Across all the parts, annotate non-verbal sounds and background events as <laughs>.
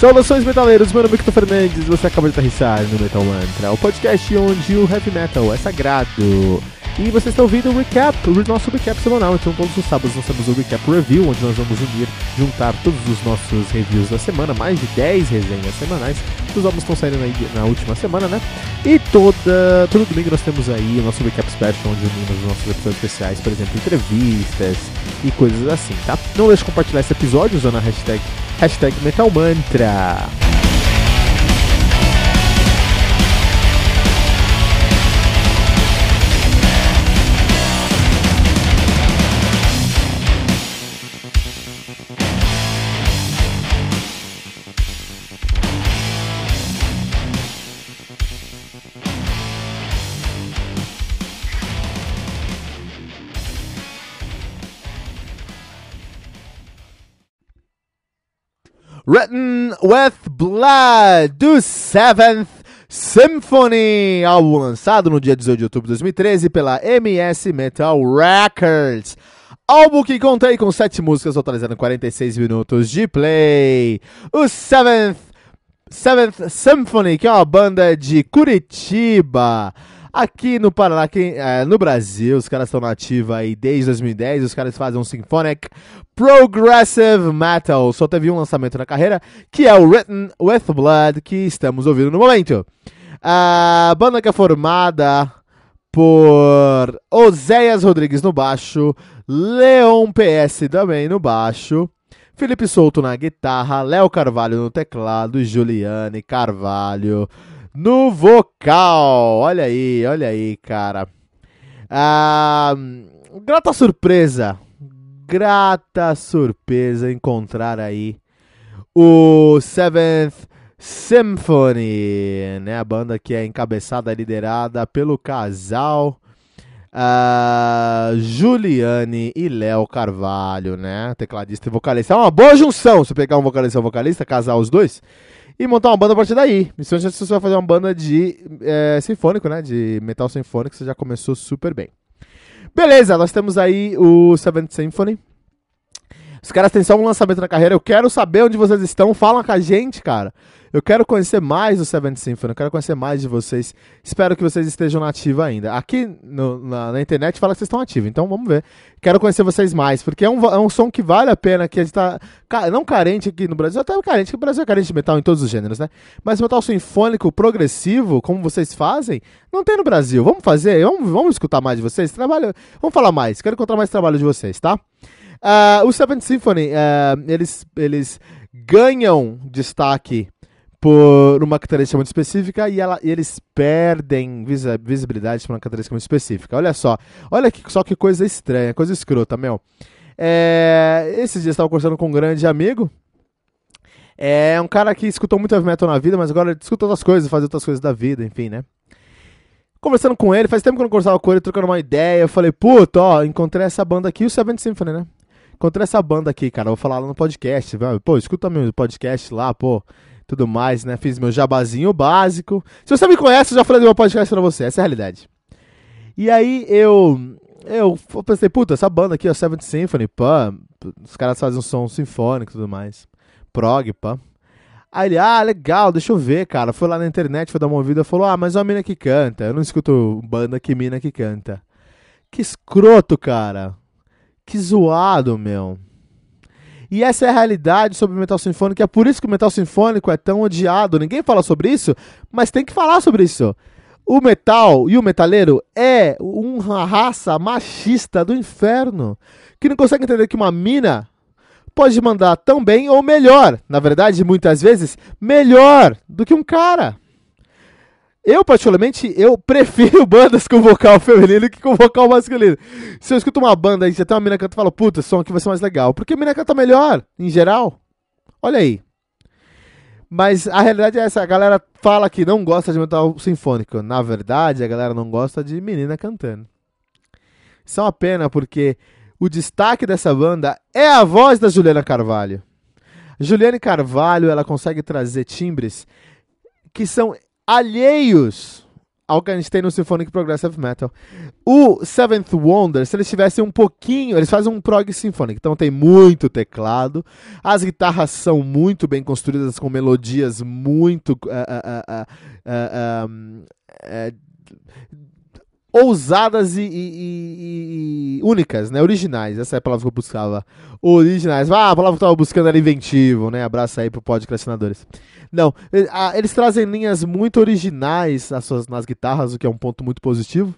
Saudações metaleiros, meu nome é Victor Fernandes você acaba de aterrissar no Metal Mantra, o podcast onde o heavy metal é sagrado. E você está ouvindo o recap, o nosso recap semanal. Então, todos os sábados nós temos o recap review, onde nós vamos unir, juntar todos os nossos reviews da semana, mais de 10 resenhas semanais. Os álbuns estão saindo aí na última semana, né? E toda, todo domingo nós temos aí o nosso recap special, onde unimos os nossos episódios especiais, por exemplo, entrevistas e coisas assim, tá? Não deixe de compartilhar esse episódio usando a hashtag, hashtag MetalMantra. Written with Blood, do Seventh Symphony, álbum lançado no dia 18 de outubro de 2013 pela MS Metal Records. Álbum que contei com sete músicas, totalizando 46 minutos de play. O Seventh, Seventh Symphony, que é uma banda de Curitiba. Aqui no Paraná, aqui, é, no Brasil, os caras estão nativos aí desde 2010. Os caras fazem um Symphonic Progressive Metal. Só teve um lançamento na carreira, que é o Written with Blood, que estamos ouvindo no momento. A banda que é formada por Oséias Rodrigues no baixo, Leon PS também no baixo, Felipe Souto na guitarra, Léo Carvalho no teclado e Juliane Carvalho no vocal. Olha aí, olha aí, cara. Ah, grata surpresa. Grata surpresa encontrar aí o Seventh Symphony, né? A banda que é encabeçada, liderada pelo casal uh, Juliane e Léo Carvalho, né? Tecladista e vocalista. É uma boa junção se pegar um vocalista e um vocalista, casar os dois e montar uma banda a partir daí. Principalmente se você vai fazer uma banda de é, sinfônico, né? De metal sinfônico, você já começou super bem. Beleza, nós temos aí o Seventh Symphony. Os caras têm só um lançamento na carreira. Eu quero saber onde vocês estão. Fala com a gente, cara. Eu quero conhecer mais o Seventh Symphony, eu quero conhecer mais de vocês. Espero que vocês estejam nativos ainda. Aqui no, na, na, internet fala que vocês estão ativos, então vamos ver. Quero conhecer vocês mais, porque é um, é um som que vale a pena, que a gente tá. Não carente aqui no Brasil, até carente, que o Brasil é carente de metal em todos os gêneros, né? Mas metal sinfônico, progressivo, como vocês fazem, não tem no Brasil. Vamos fazer? Vamos, vamos escutar mais de vocês? Trabalho. Vamos falar mais. Quero encontrar mais trabalho de vocês, tá? Uh, o Seventh Symphony, uh, eles, eles ganham destaque por uma característica muito específica e, ela, e eles perdem visibilidade por uma característica muito específica. Olha só, olha que, só que coisa estranha, coisa escrota, meu. É, esses dias estava conversando com um grande amigo. É um cara que escutou muito heavy metal na vida, mas agora escuta outras coisas, faz outras coisas da vida, enfim, né? Conversando com ele, faz tempo que eu não conversava com ele, trocando uma ideia. Eu falei, puta, ó, encontrei essa banda aqui, o Seventh Symphony, né? Encontrei essa banda aqui, cara. vou falar lá no podcast. Pô, escuta meu podcast lá, pô tudo mais, né? Fiz meu jabazinho básico. Se você me conhece, eu já falei do meu podcast pra você, essa é a realidade. E aí eu eu pensei, puta, essa banda aqui, a Seventh Symphony, pá, os caras fazem um som sinfônico e tudo mais. Prog, pá. Aí ele, ah, legal, deixa eu ver, cara. Foi lá na internet, foi dar uma ouvida, falou, ah, mas é uma mina que canta. Eu não escuto banda que mina que canta. Que escroto, cara. Que zoado, meu. E essa é a realidade sobre o metal sinfônico, é por isso que o metal sinfônico é tão odiado. Ninguém fala sobre isso, mas tem que falar sobre isso. O metal e o metaleiro é uma raça machista do inferno, que não consegue entender que uma mina pode mandar tão bem ou melhor, na verdade, muitas vezes, melhor do que um cara. Eu, particularmente, eu prefiro <laughs> bandas com vocal feminino que com vocal masculino. Se eu escuto uma banda e você tem uma mina que canta e fala, puta, som aqui vai ser mais legal. Porque a mina canta melhor, em geral. Olha aí. Mas a realidade é essa, a galera fala que não gosta de metal sinfônico. Na verdade, a galera não gosta de menina cantando. Isso é uma pena, porque o destaque dessa banda é a voz da Juliana Carvalho. Juliana Carvalho, ela consegue trazer timbres que são alheios ao que a gente tem no Symphonic Progressive Metal. O Seventh Wonder, se eles tivessem um pouquinho, eles fazem um prog symphonic, então tem muito teclado, as guitarras são muito bem construídas com melodias muito uh, uh, uh, ousadas e, e, e, e, únicas, né? Originais. Essa é a palavra que eu buscava. Originais. Ah, a palavra que eu tava buscando era inventivo, né? Abraço aí pro podcastinadores. Não, eles trazem linhas muito originais nas, suas, nas guitarras, o que é um ponto muito positivo.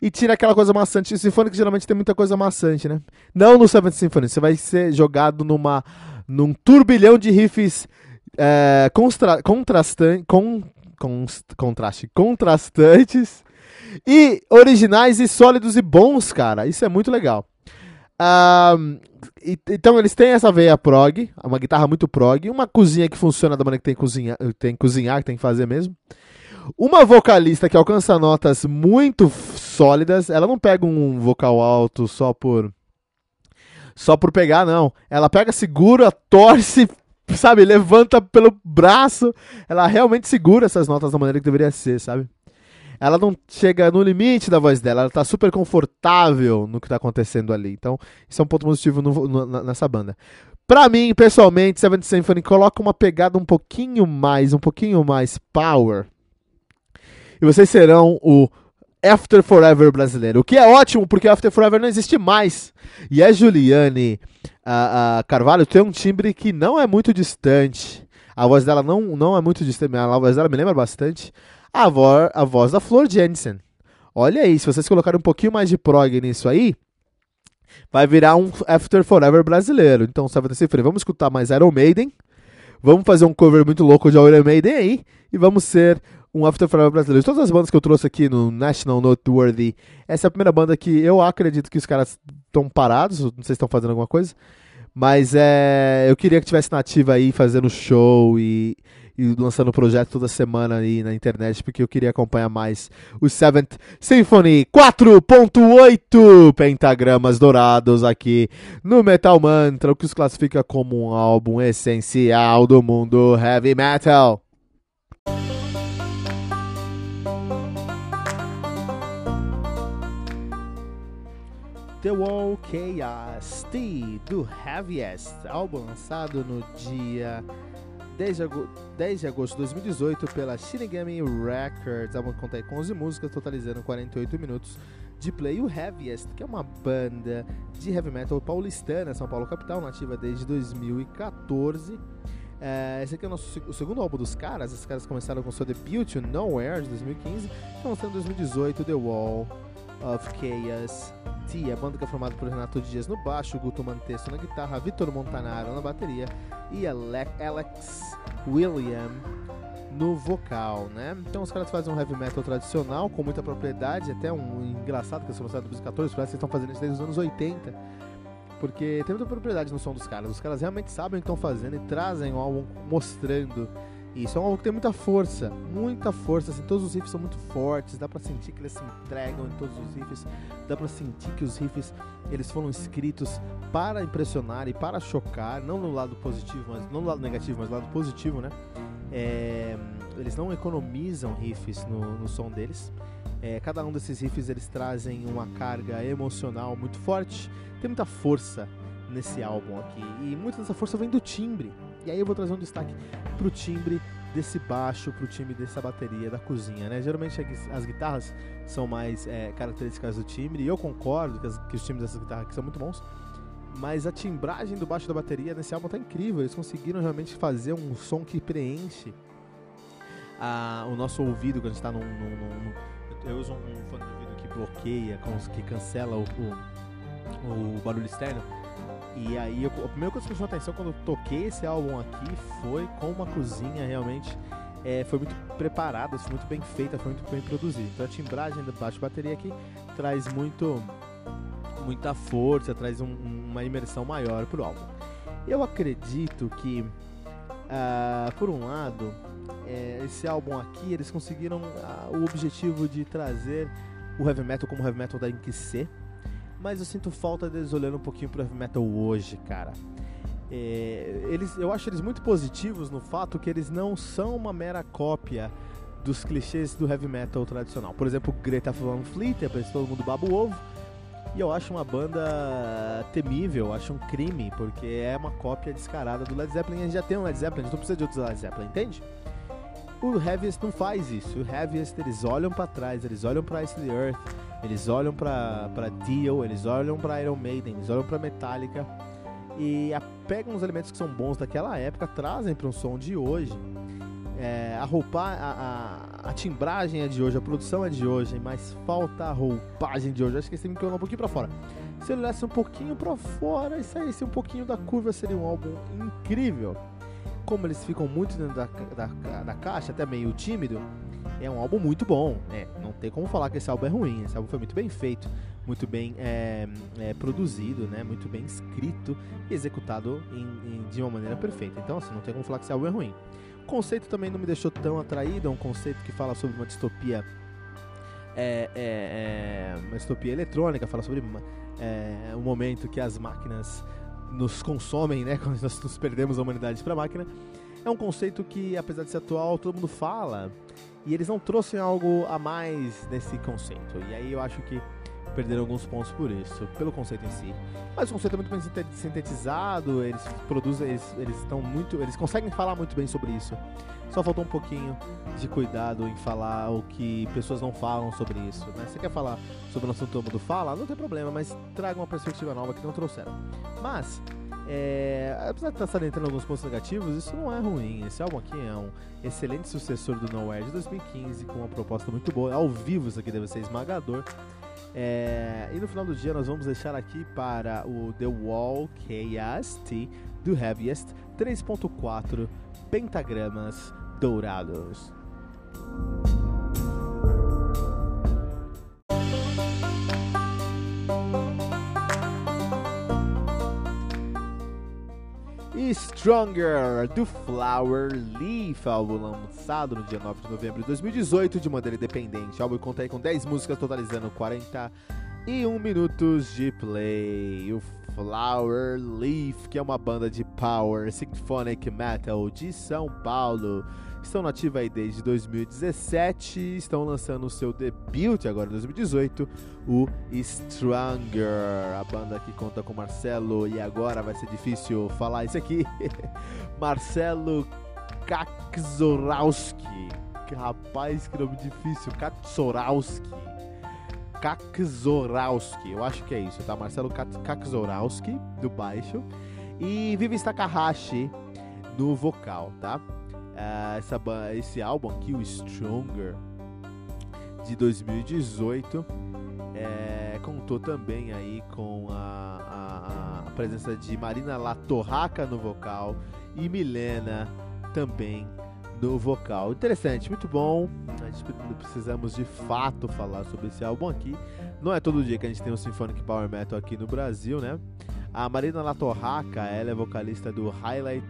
E tira aquela coisa maçante. O Symphonic geralmente tem muita coisa maçante, né? Não no Seventh Symphony. Você vai ser jogado numa, num turbilhão de riffs é, constra, contrastan, com, contraste, contrastantes e originais e sólidos e bons, cara. Isso é muito legal. Um, e, então eles têm essa veia prog, uma guitarra muito prog, uma cozinha que funciona da maneira que tem que cozinhar, tem que, cozinhar, que tem que fazer mesmo. Uma vocalista que alcança notas muito sólidas, ela não pega um vocal alto só por só por pegar, não. Ela pega, segura, torce, sabe, levanta pelo braço. Ela realmente segura essas notas da maneira que deveria ser, sabe? Ela não chega no limite da voz dela, ela tá super confortável no que tá acontecendo ali. Então, isso é um ponto positivo no, no, nessa banda. Pra mim, pessoalmente, Seventh Symphony coloca uma pegada um pouquinho mais, um pouquinho mais power. E vocês serão o After Forever brasileiro. O que é ótimo, porque After Forever não existe mais. E a Juliane a, a Carvalho tem um timbre que não é muito distante. A voz dela não, não é muito distante, a voz dela me lembra bastante a, vo a voz da Flor Jensen. Olha aí, se vocês colocarem um pouquinho mais de prog nisso aí, vai virar um After Forever brasileiro. Então, Seventh Symphony, vamos escutar mais Iron Maiden, vamos fazer um cover muito louco de Iron Maiden aí, e vamos ser um After Forever brasileiro. De todas as bandas que eu trouxe aqui no National Noteworthy, essa é a primeira banda que eu acredito que os caras estão parados, não sei se estão fazendo alguma coisa, mas é, eu queria que tivesse nativa aí fazendo show e e lançando o projeto toda semana aí na internet, porque eu queria acompanhar mais o Seventh Symphony 4.8 pentagramas dourados aqui no Metal Mantra, o que os classifica como um álbum essencial do mundo heavy metal. The Wall Chaos T do Heaviest, álbum lançado no dia 10 de, 10 de agosto de 2018 pela Shinigami Records. A banda conta com 11 músicas, totalizando 48 minutos de play. O Heaviest, que é uma banda de heavy metal paulistana, São Paulo capital, nativa desde 2014. É, esse aqui é o nosso o segundo álbum dos caras. Esses caras começaram com seu debut, Nowhere, de 2015, estão lançando em 2018 The Wall of Chaos T, a banda que é formada por Renato Dias no baixo, Guto Mantesso na guitarra, Vitor Montanaro na bateria e Alex William no vocal, né? Então os caras fazem um heavy metal tradicional com muita propriedade, até um engraçado que eles começaram em 2014, parece que estão fazendo isso desde os anos 80, porque tem muita propriedade no som dos caras. Os caras realmente sabem o que estão fazendo e trazem o álbum mostrando isso é um álbum que tem muita força, muita força, assim, todos os riffs são muito fortes, dá pra sentir que eles se entregam em todos os riffs, dá pra sentir que os riffs eles foram escritos para impressionar e para chocar, não no lado positivo, mas não no lado negativo, mas no lado positivo, né? É, eles não economizam riffs no, no som deles. É, cada um desses riffs eles trazem uma carga emocional muito forte, tem muita força nesse álbum aqui e muita dessa força vem do timbre. E aí eu vou trazer um destaque pro timbre desse baixo, pro timbre dessa bateria da cozinha, né? Geralmente as guitarras são mais é, características do timbre, e eu concordo que, as, que os timbres dessas guitarras aqui são muito bons, mas a timbragem do baixo da bateria nesse álbum tá incrível, eles conseguiram realmente fazer um som que preenche a, o nosso ouvido quando a gente tá num, num, num eu uso um, um fone de ouvido que bloqueia, que cancela o, o, o barulho externo, e aí, eu, a primeira coisa que me chamou atenção quando eu toquei esse álbum aqui foi com uma cozinha realmente é, foi muito preparada, foi muito bem feita, foi muito bem produzida. Então a timbragem do baixo bateria aqui traz muito muita força, traz um, uma imersão maior pro álbum. Eu acredito que, uh, por um lado, é, esse álbum aqui eles conseguiram uh, o objetivo de trazer o heavy metal como heavy metal da que ser mas eu sinto falta deles olhando um pouquinho pro heavy metal hoje, cara. É, eles, eu acho eles muito positivos no fato que eles não são uma mera cópia dos clichês do heavy metal tradicional. Por exemplo, Greta Van Fleet, é todo mundo baba o ovo. E eu acho uma banda temível, acho um crime, porque é uma cópia descarada do Led Zeppelin. A gente já tem um Led Zeppelin, a gente não precisa de outros Led Zeppelin, entende? O Heaviest não faz isso. O Heaviest eles olham para trás, eles olham para Ice the Earth, eles olham para Dio, eles olham para Iron Maiden, eles olham para Metallica e pegam os elementos que são bons daquela época, trazem para um som de hoje. É, a roupa, a, a, a, timbragem é de hoje, a produção é de hoje, mas falta a roupagem de hoje. Acho que esse me quebrou um pouquinho para fora. Se ele olhasse um pouquinho para fora e saísse um pouquinho da curva, seria um álbum incrível. Como eles ficam muito dentro da, da, da caixa, até meio tímido, é um álbum muito bom. Né? Não tem como falar que esse álbum é ruim. Esse álbum foi muito bem feito muito bem é, é, produzido, né? Muito bem escrito e executado em, em, de uma maneira perfeita. Então, assim, não tem como falar que esse álbum é ruim. O conceito também não me deixou tão atraído, é um conceito que fala sobre uma distopia é, é, é, uma distopia eletrônica, fala sobre o momento que as máquinas nos consomem, né? <laughs> Quando nós nos perdemos a humanidade para a máquina. É um conceito que, apesar de ser atual, todo mundo fala e eles não trouxeram algo a mais nesse conceito. E aí eu acho que perderam alguns pontos por isso, pelo conceito em si. Mas o conceito é muito bem sintetizado, eles produzem, eles, eles estão muito, eles conseguem falar muito bem sobre isso. Só faltou um pouquinho de cuidado em falar o que pessoas não falam sobre isso. Né? Você quer falar sobre o assunto todo mundo fala, não tem problema, mas traga uma perspectiva nova que não trouxeram. Mas é, apesar de estar salientando alguns pontos negativos, isso não é ruim. Esse álbum aqui é um excelente sucessor do Nowhere de 2015, com uma proposta muito boa. Ao vivo, isso aqui deve ser esmagador. É, e no final do dia nós vamos deixar aqui para o The Wall KST do Heaviest 3.4 pentagramas dourados. Stronger, do Flower Leaf, álbum lançado no dia 9 de novembro de 2018 de maneira independente. O álbum conta com 10 músicas, totalizando 41 minutos de play. O Flower Leaf, que é uma banda de power symphonic metal de São Paulo. Estão nativa aí desde 2017, estão lançando o seu debut agora em 2018, o Stronger. A banda que conta com Marcelo e agora vai ser difícil falar isso aqui. <laughs> Marcelo Kakzorowski. Rapaz, que nome difícil. Kakzorowski. Kakzorowski, eu acho que é isso, tá? Marcelo Kakzorowski, do baixo. E Vivi Takahashi no vocal, tá? Uh, essa, esse álbum aqui, o Stronger, de 2018, é, contou também aí com a, a, a presença de Marina Latorraca no vocal e Milena também no vocal. Interessante, muito bom. Gente precisamos de fato falar sobre esse álbum aqui. Não é todo dia que a gente tem um Symphonic Power Metal aqui no Brasil, né? A Marina Latorraca, ela é vocalista do Highlight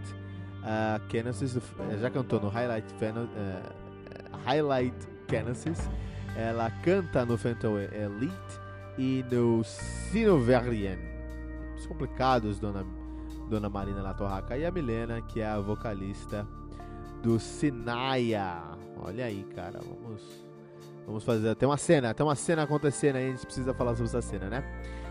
uh, já cantou no Highlight, uh, Highlight Genesis. Ela canta no Phantom Elite e no Sinoverian. Os complicados, dona, dona Marina Latorraca. E a Milena, que é a vocalista do Sinaya. Olha aí, cara, vamos vamos fazer até uma cena, até uma cena acontecendo aí, a gente precisa falar sobre essa cena, né?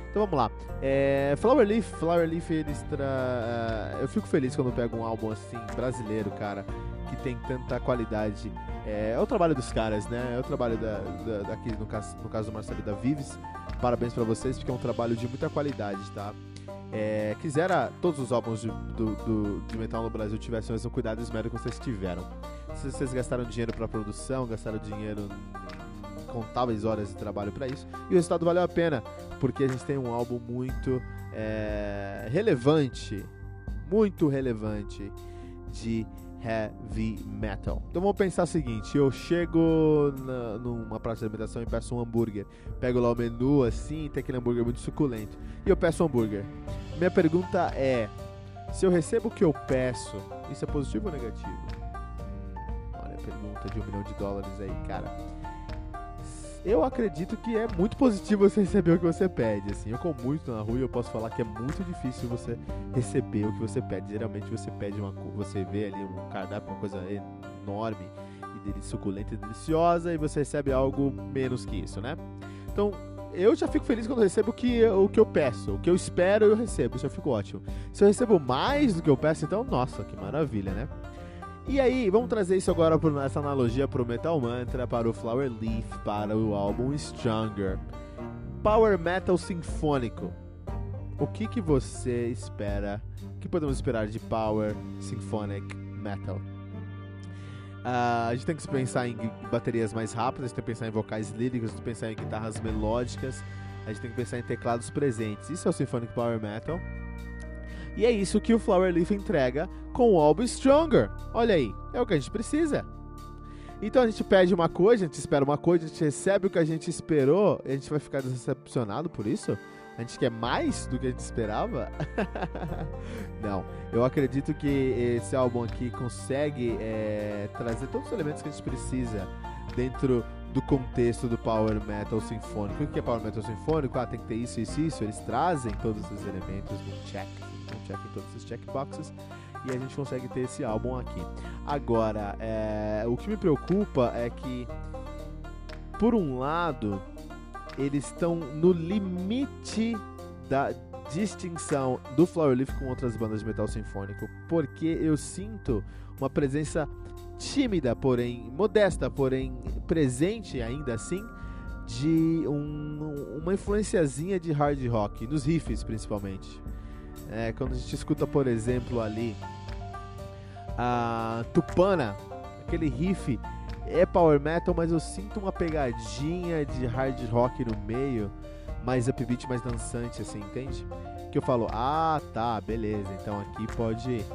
Então vamos lá. É, Flower Leaf, Flower Leaf, eles tra... É, eu fico feliz quando eu pego um álbum assim brasileiro, cara, que tem tanta qualidade. É, é o trabalho dos caras, né? É o trabalho da, da, daqui no caso, no caso do Marcelo da Vives. Parabéns para vocês, porque é um trabalho de muita qualidade, tá? É, quisera todos os álbuns de, do, do, de metal no Brasil tivessem o mesmo cuidado e esmero que vocês tiveram. Se vocês gastaram dinheiro para produção, gastaram dinheiro contáveis horas de trabalho para isso, e o resultado valeu a pena, porque a gente tem um álbum muito é, relevante, muito relevante de heavy metal. Então vamos pensar o seguinte: eu chego na, numa praça de alimentação e peço um hambúrguer, pego lá o menu assim, tem aquele hambúrguer muito suculento, e eu peço um hambúrguer. Minha pergunta é: se eu recebo o que eu peço, isso é positivo ou negativo? Hum, olha a pergunta de um milhão de dólares aí, cara eu acredito que é muito positivo você receber o que você pede. Assim, eu como muito na rua e eu posso falar que é muito difícil você receber o que você pede. Geralmente você pede uma você vê ali um cardápio, uma coisa enorme e suculenta e deliciosa e você recebe algo menos que isso, né? Então, eu já fico feliz quando recebo o que, o que eu peço. O que eu espero, eu recebo. Isso eu fico ótimo. Se eu recebo mais do que eu peço, então, nossa, que maravilha, né? E aí, vamos trazer isso agora essa analogia para o Metal Mantra, para o Flower Leaf, para o álbum Stronger. Power Metal Sinfônico. O que, que você espera? O que podemos esperar de Power Symphonic Metal? Uh, a gente tem que pensar em baterias mais rápidas, a gente tem que pensar em vocais líricos, a gente tem que pensar em guitarras melódicas, a gente tem que pensar em teclados presentes. Isso é o Symphonic Power Metal. E é isso que o Flower Leaf entrega com o álbum Stronger. Olha aí, é o que a gente precisa. Então a gente pede uma coisa, a gente espera uma coisa, a gente recebe o que a gente esperou e a gente vai ficar decepcionado por isso? A gente quer mais do que a gente esperava? <laughs> Não. Eu acredito que esse álbum aqui consegue é, trazer todos os elementos que a gente precisa dentro do contexto do Power Metal Sinfônico. O que é Power Metal Sinfônico? Ah, tem que ter isso, isso, isso. Eles trazem todos esses elementos no check, no check em todos esses checkboxes e a gente consegue ter esse álbum aqui. Agora, é, o que me preocupa é que, por um lado, eles estão no limite da distinção do Flower Leaf com outras bandas de metal sinfônico, porque eu sinto uma presença tímida, porém modesta, porém presente ainda assim, de um, uma influenciazinha de hard rock, nos riffs principalmente. É, quando a gente escuta, por exemplo, ali a Tupana, aquele riff é power metal, mas eu sinto uma pegadinha de hard rock no meio, mais upbeat, mais dançante, assim, entende? Que eu falo, ah, tá, beleza, então aqui pode.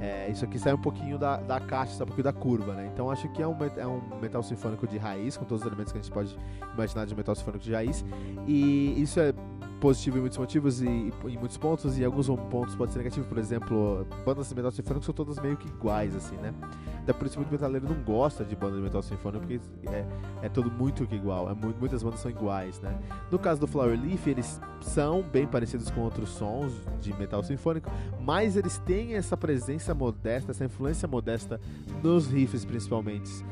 É, isso aqui sai um pouquinho da, da caixa, sai um pouquinho da curva, né? Então acho que é um, é um metal sinfônico de raiz, com todos os elementos que a gente pode imaginar de metal sinfônico de raiz. E isso é positivo em muitos motivos e, em muitos pontos, e alguns pontos pode ser negativo. Por exemplo, bandas de metal sinfônico são todas meio que iguais, assim, né? Até por isso muito metaleiro não gosta de banda de metal sinfônico, porque é, é tudo muito igual. É muito, muitas bandas são iguais, né? No caso do Flower Leaf, eles são bem parecidos com outros sons de metal sinfônico, mas eles têm essa presença modesta, essa influência modesta nos riffs, principalmente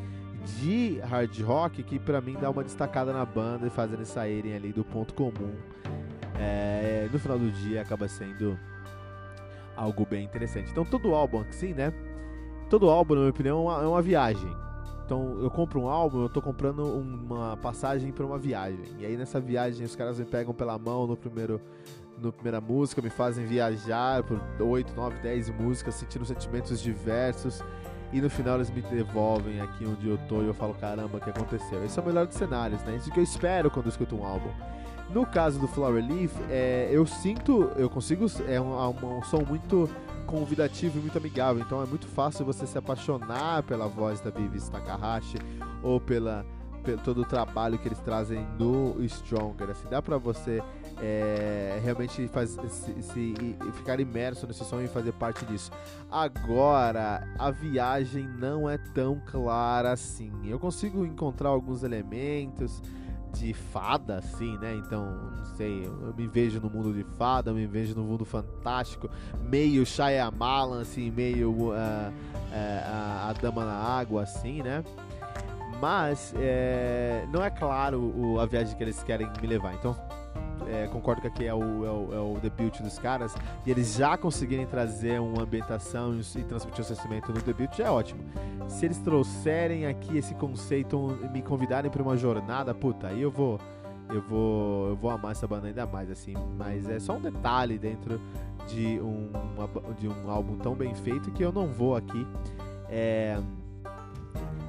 de hard rock que para mim dá uma destacada na banda e faz eles saírem ali do ponto comum é, no final do dia acaba sendo algo bem interessante. Então todo álbum assim, né? Todo álbum, na minha opinião, é uma, é uma viagem. Então eu compro um álbum, eu tô comprando uma passagem para uma viagem. E aí nessa viagem os caras me pegam pela mão no primeiro no primeira música, me fazem viajar por 8, 9, 10 músicas, sentindo sentimentos diversos. E no final eles me devolvem aqui onde eu tô e eu falo, caramba, o que aconteceu? Esse é o melhor dos cenários, né? Isso que eu espero quando eu escuto um álbum. No caso do Flower Leaf, é, eu sinto, eu consigo, é um, um, um som muito convidativo e muito amigável, então é muito fácil você se apaixonar pela voz da Vivi Takahashi ou pela, pelo todo o trabalho que eles trazem no Stronger. Assim, dá pra você é, realmente faz, se, se, ficar imerso nesse som e fazer parte disso. Agora, a viagem não é tão clara assim. Eu consigo encontrar alguns elementos de fada, assim, né? Então, não sei, eu me vejo no mundo de fada, eu me vejo no mundo fantástico, meio Shyamalan, assim, meio uh, uh, a, a Dama na Água, assim, né? Mas é, não é claro o, a viagem que eles querem me levar. Então, é, concordo que aqui é o, é, o, é o debut dos caras, e eles já conseguirem trazer uma ambientação e, transmitir o sentimento no debut, já é ótimo. Se eles trouxerem aqui esse conceito e me convidarem para uma jornada, puta, aí eu vou. Eu vou, eu vou amar essa banda ainda mais, assim. Mas é só um detalhe dentro de um, de um álbum tão bem feito que eu não vou aqui é,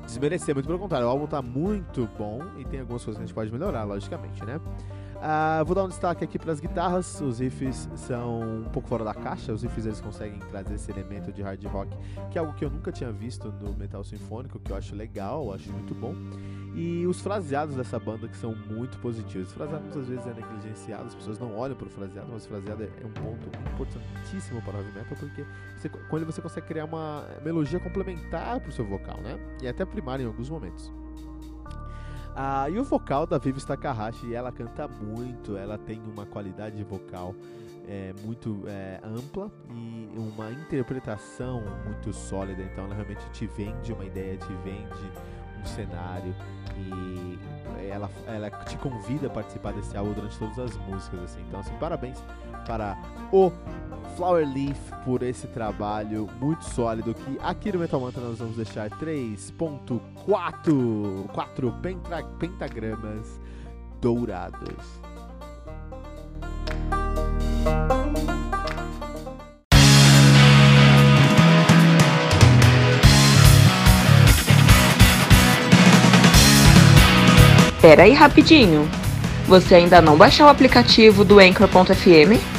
desmerecer. Muito pelo contrário, o álbum tá muito bom e tem algumas coisas que a gente pode melhorar, logicamente, né? Uh, vou dar um destaque aqui para as guitarras. Os riffs são um pouco fora da caixa. Os riffs eles conseguem trazer esse elemento de hard rock, que é algo que eu nunca tinha visto no metal sinfônico, que eu acho legal, acho muito bom. E os fraseados dessa banda que são muito positivos. Os fraseados às vezes é negligenciado, as pessoas não olham para o fraseado, mas o fraseado é um ponto importantíssimo para o heavy metal, porque você, com ele você consegue criar uma melodia complementar para o seu vocal, né? E até primária em alguns momentos. Ah, e o vocal da Vivi Takahashi, ela canta muito, ela tem uma qualidade vocal é, muito é, ampla e uma interpretação muito sólida. Então ela realmente te vende uma ideia, te vende um cenário e ela, ela te convida a participar desse álbum durante todas as músicas, assim. Então, assim, parabéns para o Flower Leaf por esse trabalho muito sólido que aqui no Metal Mantra nós vamos deixar 3.4 4 pentagramas dourados. Pera aí rapidinho. Você ainda não baixou o aplicativo do Anchor.fm?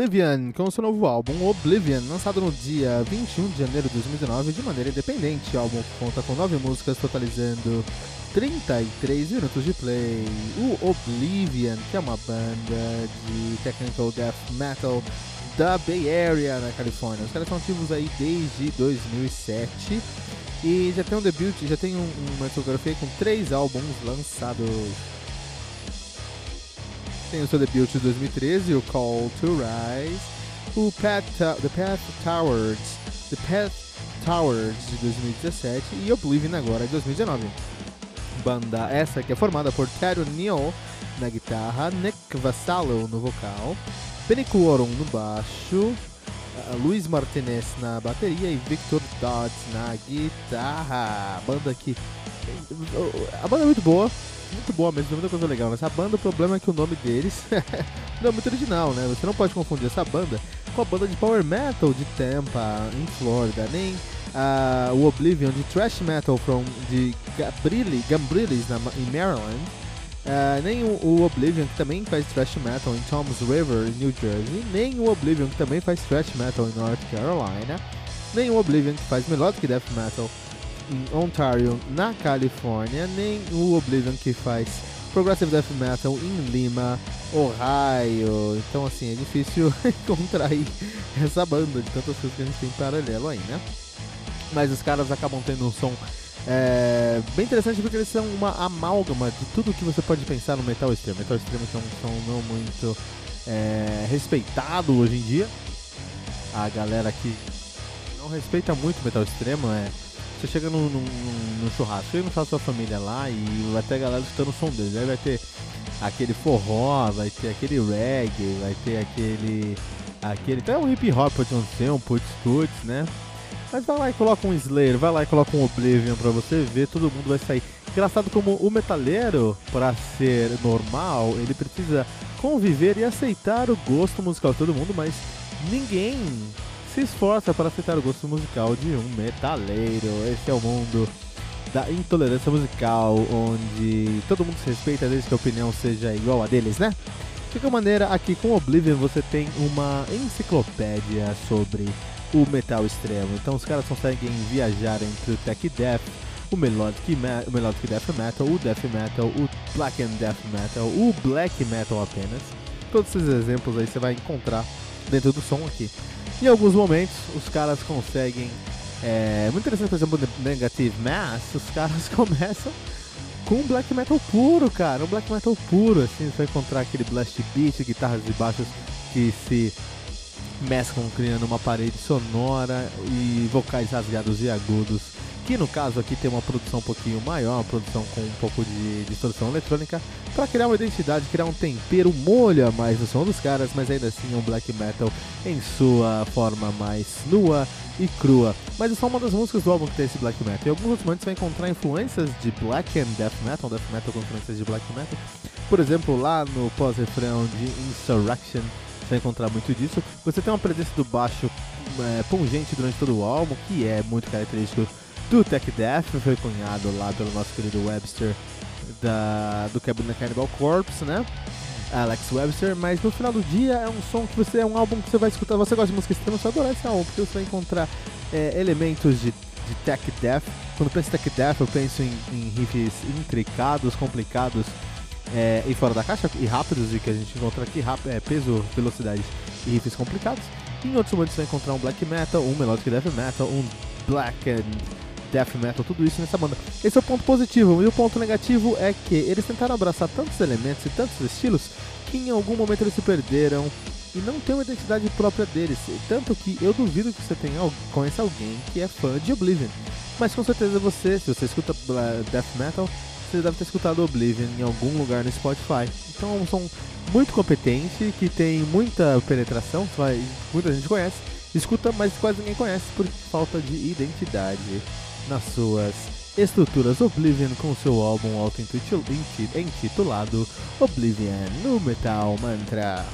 Oblivion, com seu novo álbum Oblivion, lançado no dia 21 de janeiro de 2019 de maneira independente. O álbum conta com nove músicas, totalizando 33 minutos de play. O Oblivion, que é uma banda de technical death metal da Bay Area, na Califórnia. Os caras são ativos aí desde 2007 e já tem um debut, já tem um, uma discografia com três álbuns lançados tem o seu debut de 2013, o Call to Rise, o Path, The Path Towers, The Path Towers de 2017 e Oblivion agora de 2019. Banda essa que é formada por Ted Neal na guitarra, Nick Vassallo no vocal, Benny Cuoron no baixo, uh, Luiz Martinez na bateria e Victor Dodds na guitarra. Banda que a banda é muito boa, muito boa mesmo, muita coisa legal. Essa banda, o problema é que o nome deles <laughs> não é muito original, né? Você não pode confundir essa banda com a banda de power metal de Tampa, em Flórida, nem uh, o Oblivion de thrash metal from, de Gabrilli, Gambrillis na, em Maryland. Uh, nem o, o, Oblivion, que também faz thrash metal em Toms River, em New Jersey. Nem o Oblivion, que também faz thrash metal em North Carolina. Nem o Oblivion, que faz melodic death metal em Ontario, na Califórnia, nem o Oblivion que faz Progressive Death Metal em Lima, Ohio. Então, assim, é difícil <laughs> encontrar essa banda de tantas coisas que a gente tem em paralelo aí, né? Mas os caras acabam tendo um som é, bem interessante porque eles são uma amálgama de tudo que você pode pensar no metal extremo. Metal extremo é um som não muito é, respeitado hoje em dia. A galera que não respeita muito metal extremo é você chega num, num, num churrasco, chega no churrasco da sua família lá e vai ter a galera escutando o som deles. Aí vai ter aquele forró, vai ter aquele reggae, vai ter aquele. aquele até um hip hop pode ser, um putz putz, né? Mas vai lá e coloca um Slayer, vai lá e coloca um Oblivion pra você ver, todo mundo vai sair. Engraçado como o metaleiro, para ser normal, ele precisa conviver e aceitar o gosto musical de todo mundo, mas ninguém se esforça para aceitar o gosto musical de um metaleiro. Esse é o mundo da intolerância musical, onde todo mundo se respeita desde que a opinião seja igual a deles, né? De qualquer maneira, aqui com Oblivion você tem uma enciclopédia sobre o metal extremo. Então os caras conseguem viajar entre o tech death, o melodic, o melodic death metal, o death metal, o black and death metal, o black metal apenas. Todos esses exemplos aí você vai encontrar dentro do som aqui. Em alguns momentos, os caras conseguem. É muito interessante, por exemplo, Negative Mass, os caras <laughs> começam com black metal puro, cara. Um black metal puro, assim, você vai encontrar aquele blast beat, guitarras e baixos que se mesclam criando uma parede sonora e vocais rasgados e agudos que no caso aqui tem uma produção um pouquinho maior, uma produção com um pouco de distorção eletrônica, para criar uma identidade, criar um tempero, molha mais o som dos caras, mas ainda assim um black metal em sua forma mais nua e crua. Mas é só uma das músicas do álbum que tem esse black metal. Em alguns momentos você vai encontrar influências de black and death metal, death metal com influências de black metal. Por exemplo, lá no pós-refrão de Insurrection, você vai encontrar muito disso. Você tem uma presença do baixo é, pungente durante todo o álbum, que é muito característico do Tech Death, foi cunhado lá pelo nosso querido Webster da, do Cabin Cannibal Corpse, né? Alex Webster, mas no final do dia é um som que você é um álbum que você vai escutar, você gosta de música extrema, você vai adorar esse álbum, porque você vai encontrar é, elementos de, de tech death. Quando penso em tech death, eu penso em, em riffs intricados, complicados é, e fora da caixa e rápidos, e que a gente encontra aqui, é, peso, velocidade e riffs complicados. Em outros momentos você vai encontrar um black metal, um melodic death metal, um black and death metal, tudo isso nessa banda. Esse é o ponto positivo. E o ponto negativo é que eles tentaram abraçar tantos elementos e tantos estilos que em algum momento eles se perderam e não tem uma identidade própria deles. Tanto que eu duvido que você tenha, conheça alguém que é fã de Oblivion. Mas com certeza você, se você escuta death metal, você deve ter escutado Oblivion em algum lugar no Spotify. Então é um som muito competente, que tem muita penetração, muita gente conhece, escuta, mas quase ninguém conhece por falta de identidade nas suas estruturas Oblivion com seu álbum auto-intitulado Oblivion no Metal Mantra.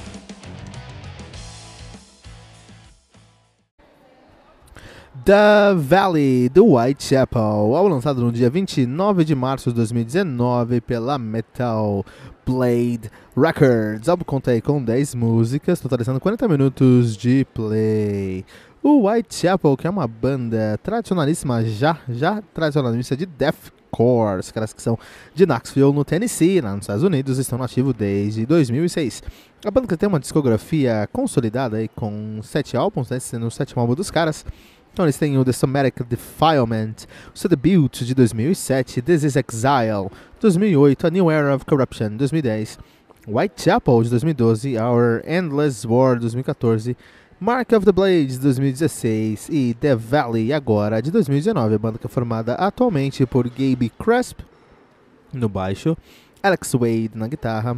The Valley do Whitechapel, álbum lançado no dia 29 de março de 2019 pela Metal Blade Records. O álbum conta aí com 10 músicas, totalizando 40 minutos de play. O Whitechapel, que é uma banda tradicionalíssima, já, já tradicionalista de deathcore, os caras que são de Knoxville, no Tennessee, lá nos Estados Unidos, estão nativos desde 2006. A banda que tem uma discografia consolidada aí com sete álbuns, né, sendo o sétimo álbum dos caras. Então eles têm o The Somatic Defilement, o seu debut de 2007, This Is Exile, 2008, A New Era of Corruption, 2010, Whitechapel de 2012, Our Endless War, 2014, Mark of the Blades 2016 e The Valley agora de 2019, a banda que é formada atualmente por Gabe Cresp no baixo, Alex Wade na guitarra,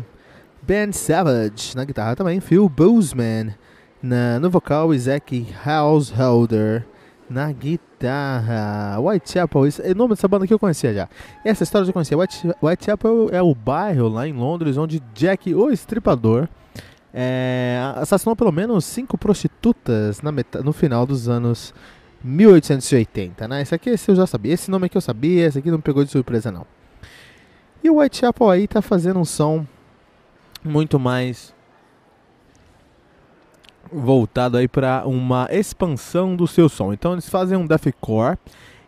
Ben Savage na guitarra também, Phil Bozeman na, no vocal e Zach Householder na guitarra. Whitechapel, esse, o nome dessa banda que eu conhecia já. Essa história eu já conhecia. White, Whitechapel é o bairro lá em Londres onde Jack, o estripador, é, assassinou pelo menos cinco prostitutas no final dos anos 1880, né? Esse aqui esse eu já sabia, esse nome aqui eu sabia, esse aqui não pegou de surpresa não. E o Whitechapel aí tá fazendo um som muito mais voltado aí para uma expansão do seu som. Então eles fazem um deathcore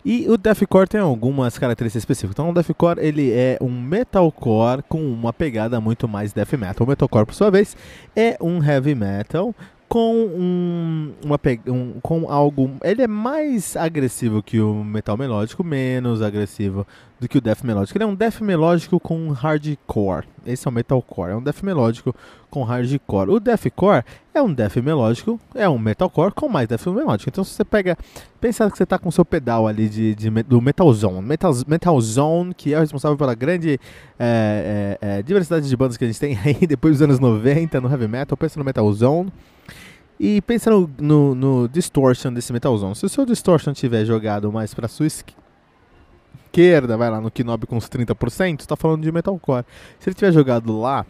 e o deathcore tem algumas características específicas. Então o deathcore ele é um metalcore com uma pegada muito mais death metal. O metalcore por sua vez é um heavy metal com um, uma um, com algo. Ele é mais agressivo que o metal melódico, menos agressivo do que o death melódico. Ele é um death melódico com hardcore. Esse é o metalcore, é um death melódico com hardcore. O deathcore é um death melódico, é um metalcore com mais death melódico. Então se você pega, pensa que você está com o seu pedal ali de, de, do Metal Zone, Metal, Metal Zone que é responsável pela grande é, é, é, diversidade de bandas que a gente tem <laughs> aí depois dos anos 90 no heavy metal. Pensa no Metal Zone. E pensa no, no, distortion desse metalzão. Se o seu distortion tiver jogado mais para sua esquerda, vai lá no Knob com uns 30%, está falando de metalcore. Se ele tiver jogado lá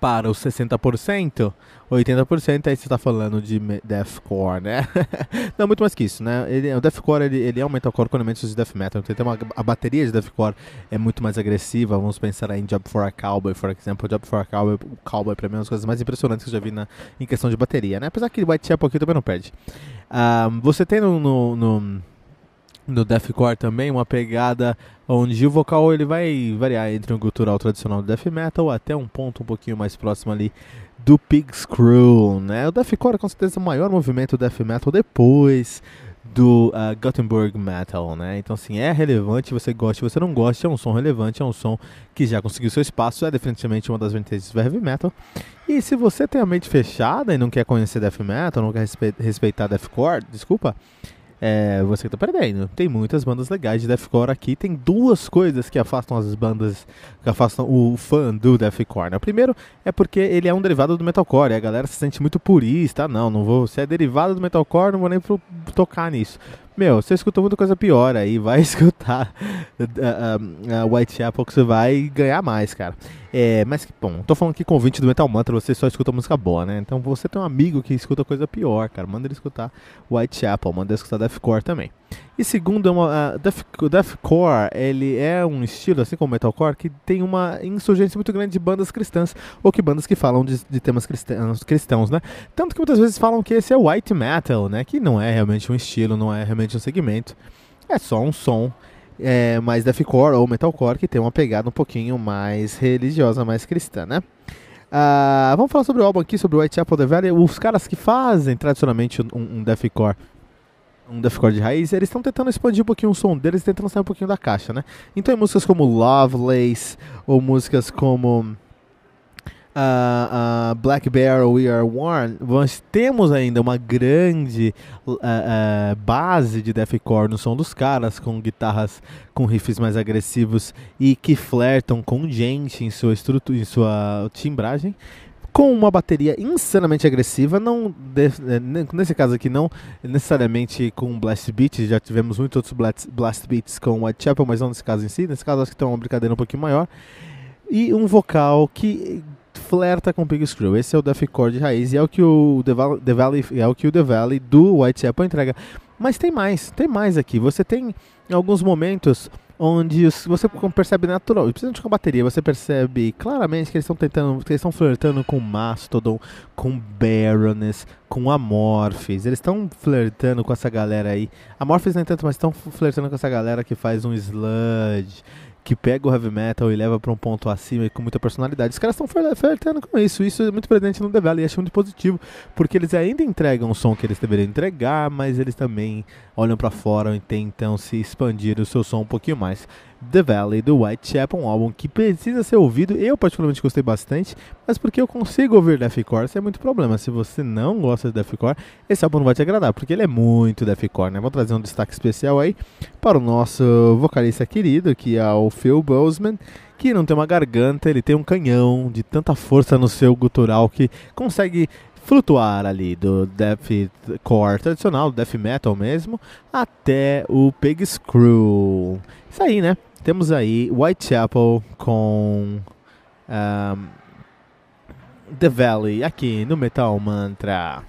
para os 60%, 80%, aí você está falando de deathcore, né? <laughs> Não, muito mais que isso, né? Ele, o deathcore ele, ele é um metalcore com elementos de death metal. Então, tem uma, a bateria de deathcore é muito mais agressiva. Vamos pensar em Job for a Cowboy, por exemplo. Job for a Cowboy, o Cowboy para mim é uma das coisas mais impressionantes que eu já vi na, em questão de bateria, né? Apesar que Whitechapel aqui também não perde. Um, você tem no, no, no no deathcore também uma pegada onde o vocal ele vai variar entre um gutural tradicional do death metal até um ponto um pouquinho mais próximo ali do Pig Screw, né? O deathcore é com certeza o maior movimento death metal depois do uh, Gothenburg Metal, né? Então, assim, é relevante, você gosta, você não gosta, é um som relevante, é um som que já conseguiu seu espaço, é definitivamente uma das vertentes do heavy metal. E se você tem a mente fechada e não quer conhecer death metal, não quer respeitar deathcore, desculpa, é, você tá perdendo. Tem muitas bandas legais de deathcore aqui. Tem duas coisas que afastam as bandas, que afastam o fã do deathcore. Né? O primeiro é porque ele é um derivado do metalcore. E a galera se sente muito purista. Ah, não, não vou. Se é derivado do metalcore, não vou nem pro, tocar nisso. Meu, você escutou muita coisa pior aí, vai <laughs> escutar uh, uh, uh, Whitechapel que você vai ganhar mais, cara. É, mas, bom, tô falando que convite do Metal Mantra, você só escuta música boa, né? Então você tem um amigo que escuta coisa pior, cara. Manda ele escutar Whitechapel, manda ele escutar Deathcore também. E segundo, é uma, uh, Death, Deathcore, ele é um estilo, assim como Metalcore, que tem uma insurgência muito grande de bandas cristãs, ou que bandas que falam de, de temas cristãos, cristãos, né? Tanto que muitas vezes falam que esse é White Metal, né? Que não é realmente um estilo, não é realmente um segmento. É só um som é, mais deathcore ou metalcore que tem uma pegada um pouquinho mais religiosa, mais cristã, né? Uh, vamos falar sobre o álbum aqui, sobre o Whitechapel The Valley. Os caras que fazem tradicionalmente um, um deathcore, um deathcore de raiz, eles estão tentando expandir um pouquinho o som deles, tentando sair um pouquinho da caixa, né? Então, músicas como Lovelace ou músicas como uh, uh, Black Bear We Are One, nós temos ainda uma grande uh, base de deathcore no som dos caras, com guitarras com riffs mais agressivos e que flertam com gente em sua estrutura, em sua timbragem com uma bateria insanamente agressiva, não eh, nesse caso aqui não necessariamente com blast beats, já tivemos muitos outros blast, blast beats com Whitechapel, mas não nesse caso em si, nesse caso acho que tem uma brincadeira um pouquinho maior, e um vocal que flerta com Pig Screw. Esse é o deathcore de raiz e é o que o The Valley, The Valley, é o que o The Valley do Whitechapel entrega. Mas tem mais, tem mais aqui. Você tem alguns momentos onde você percebe natural, principalmente com a bateria, você percebe claramente que eles estão tentando, eles estão flertando com Mastodon, com Baroness, com Amorphis. Eles estão flertando com essa galera aí. Amorphis nem tanto, mas estão flertando com essa galera que faz um sludge que pega o heavy metal e leva para um ponto acima e com muita personalidade. Os caras estão flertando com isso. Isso é muito presente no The Valley e acho muito positivo, porque eles ainda entregam o som que eles deveriam entregar, mas eles também olham para fora e tentam se expandir o seu som um pouquinho mais. The Valley do Whitechapel, um álbum que precisa ser ouvido. Eu particularmente gostei bastante, mas porque eu consigo ouvir deathcore, isso é muito problema. Se você não gosta de deathcore, esse álbum não vai te agradar, porque ele é muito deathcore, né? Vou trazer um destaque especial aí para o nosso vocalista querido, que é o Phil Boseman, que não tem uma garganta, ele tem um canhão de tanta força no seu gutural que consegue flutuar ali do deathcore tradicional, death metal mesmo, até o Pig Screw. Isso aí, né? Temos aí Whitechapel com um, The Valley aqui no Metal Mantra.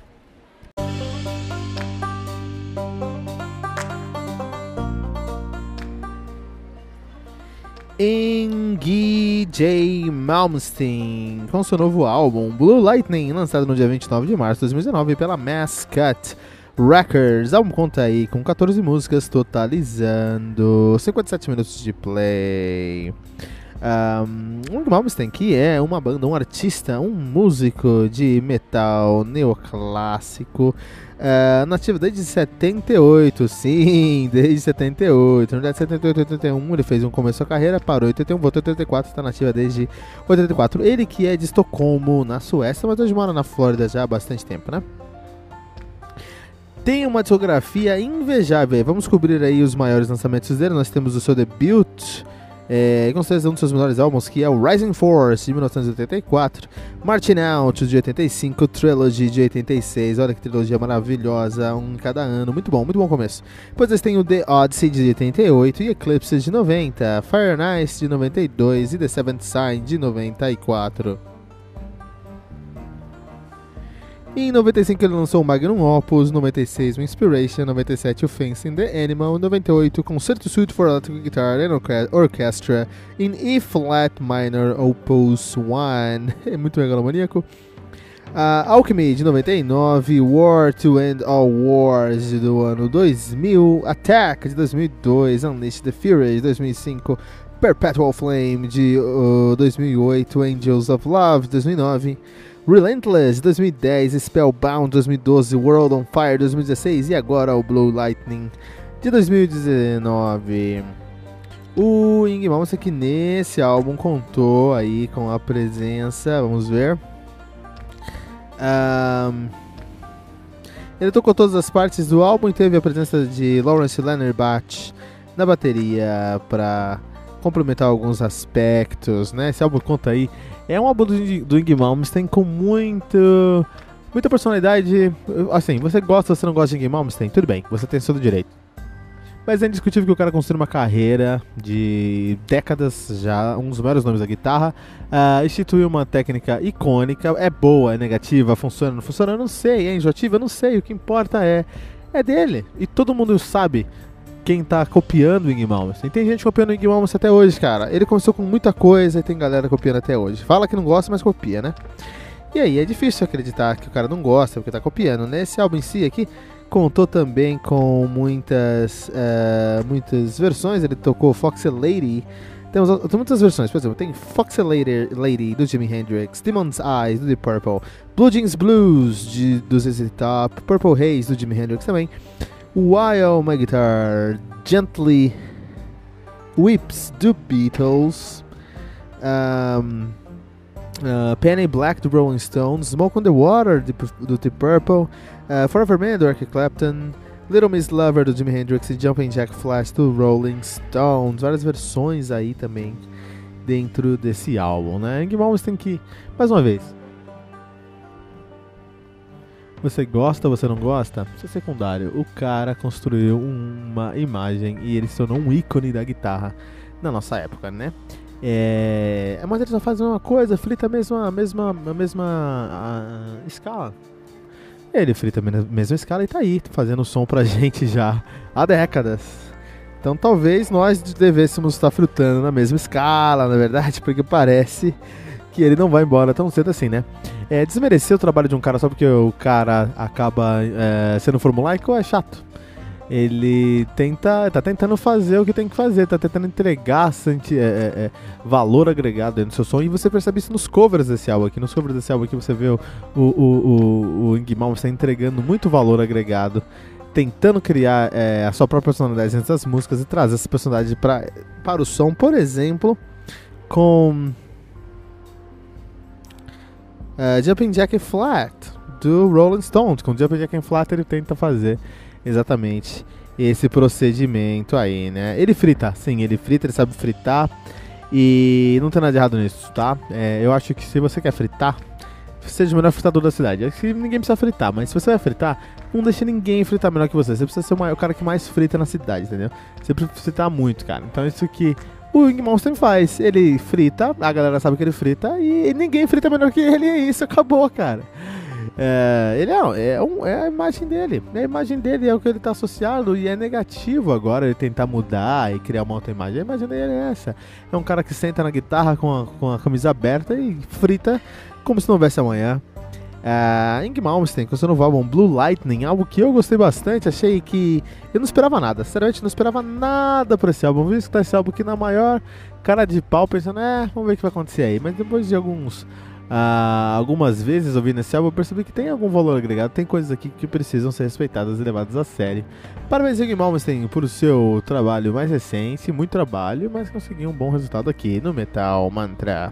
Engi J. Malmsteen com seu novo álbum Blue Lightning, lançado no dia 29 de março de 2019 pela Mascot. Records. Álbum conta aí com 14 músicas, totalizando 57 minutos de play. Um, o Malmsteen, que é uma banda, um artista, um músico de metal neoclássico, uh, nativo desde 78, sim, <laughs> desde 78. No dia de 78 81 ele fez um começo da carreira, parou em 81, voltou em 84, está nativa desde 84. Ele que é de Estocolmo, na Suécia, mas hoje mora na Flórida já há bastante tempo, né? Tem uma discografia invejável. Vamos cobrir aí os maiores lançamentos dele. Nós temos o seu debut, é, certeza um dos seus melhores álbuns, que é o Rising Force, de 1984, Martin Out, de 85, Trilogy, de 86. Olha que trilogia maravilhosa, um em cada ano. Muito bom, muito bom começo. Depois eles têm o The Odyssey, de 88, e Eclipse, de 90, Fire Nice, de 92 e The Seventh Sign, de 94. Em 95 ele lançou o Magnum Opus, 96 o Inspiration, 97 o Fencing the Animal, 98 Concerto Suite for Electric Guitar and Orchestra in E Flat Minor Opus 1, <laughs> é muito megalomaníaco. Uh, Alchemy de 99, War to End All Wars do ano 2000, Attack de 2002, Unleash the Fury de 2005, Perpetual Flame de uh, 2008, Angels of Love de 2009. Relentless 2010, Spellbound 2012, World on Fire 2016 e agora o Blue Lightning de 2019. O Ing Malmsteen que nesse álbum contou aí com a presença, vamos ver. Um, ele tocou todas as partes do álbum e teve a presença de Lawrence Bach na bateria para complementar alguns aspectos, né? Esse álbum conta aí é um álbum do, Ing Malmsteen com muito, muita personalidade. Assim, você gosta, você não gosta de Ing Malmsteen, tudo bem, você tem todo direito. Mas é indiscutível que o cara construiu uma carreira de décadas já, um dos maiores nomes da guitarra. Uh, instituiu uma técnica icônica. É boa, é negativa, funciona, não funciona? Eu não sei. É enjoativa? Eu não sei. O que importa é. É dele. E todo mundo sabe quem tá copiando o Ing. Tem gente copiando o Ing até hoje, cara. Ele começou com muita coisa e tem galera copiando até hoje. Fala que não gosta, mas copia, né? E aí, é difícil acreditar que o cara não gosta porque tá copiando. Nesse álbum em si aqui, contou também com muitas, uh, muitas versões. Ele tocou Foxy Lady. Temos tem muitas versões, por exemplo, tem Foxy Lady, Lady do Jimi Hendrix, Demon's Eyes do Deep Purple, Blue Jeans Blues de, do ZZ Top, Purple Haze do Jimi Hendrix também, While My Guitar? Gently Whips do Beatles, um, uh, Penny Black do Rolling Stones, Smoke on the Water do Deep Purple, Uh, Forever Man do Eric Clapton, Little Miss Lover do Jimi Hendrix. E Jumping Jack Flash do Rolling Stones. Várias versões aí também dentro desse álbum, né? Ing tem que, mais uma vez, você gosta, você não gosta? Isso é secundário. O cara construiu uma imagem e ele se tornou um ícone da guitarra na nossa época, né? É, mas ele só faz uma coisa, frita a mesma, a mesma, a mesma a escala. Ele frita a mesma escala e tá aí, fazendo som pra <laughs> gente já há décadas. Então talvez nós devêssemos estar frutando na mesma escala, na verdade, porque parece que ele não vai embora tão cedo assim, né? É, desmerecer o trabalho de um cara só porque o cara acaba é, sendo formulaico é chato ele tenta, tá tentando fazer o que tem que fazer, tá tentando entregar é, é, é, valor agregado dentro do seu som e você percebe isso nos covers desse álbum aqui. Nos covers desse álbum aqui você vê o, o, o, o Ing está entregando muito valor agregado, tentando criar é, a sua própria personalidade dentro das músicas e trazer essa personalidade pra, para o som, por exemplo, com uh, Jumping Jack Flat do Rolling Stones. Com Jumping Jack Flat ele tenta fazer exatamente esse procedimento aí, né? Ele frita, sim, ele frita, ele sabe fritar e não tem nada de errado nisso, tá? É, eu acho que se você quer fritar, seja o melhor fritador da cidade. Acho que ninguém precisa fritar, mas se você vai fritar, não deixe ninguém fritar melhor que você. Você precisa ser o, maior, o cara que mais frita na cidade, entendeu? Você precisa fritar muito, cara. Então isso que o Ing Monster faz. Ele frita, a galera sabe que ele frita e ninguém frita melhor que ele. E isso, acabou, cara. É, ele é, é, um, é, a imagem dele. É a imagem dele, é o que ele está associado e é negativo agora ele tentar mudar e criar uma outra imagem. A imagem dele é essa. É um cara que senta na guitarra com a, com a camisa aberta e frita como se não houvesse amanhã. Uh, Ing Malmsteen, com seu novo álbum Blue Lightning, algo que eu gostei bastante, achei que eu não esperava nada, sinceramente não esperava nada por esse álbum, vi escutar esse álbum aqui na maior cara de pau, pensando, é, vamos ver o que vai acontecer aí, mas depois de alguns ah, algumas vezes ouvindo esse álbum eu percebi que tem algum valor agregado, tem coisas aqui que precisam ser respeitadas e levadas a sério. Parabéns, Zig Malmsteen, por seu trabalho mais recente, muito trabalho, mas conseguiu um bom resultado aqui no Metal Mantra.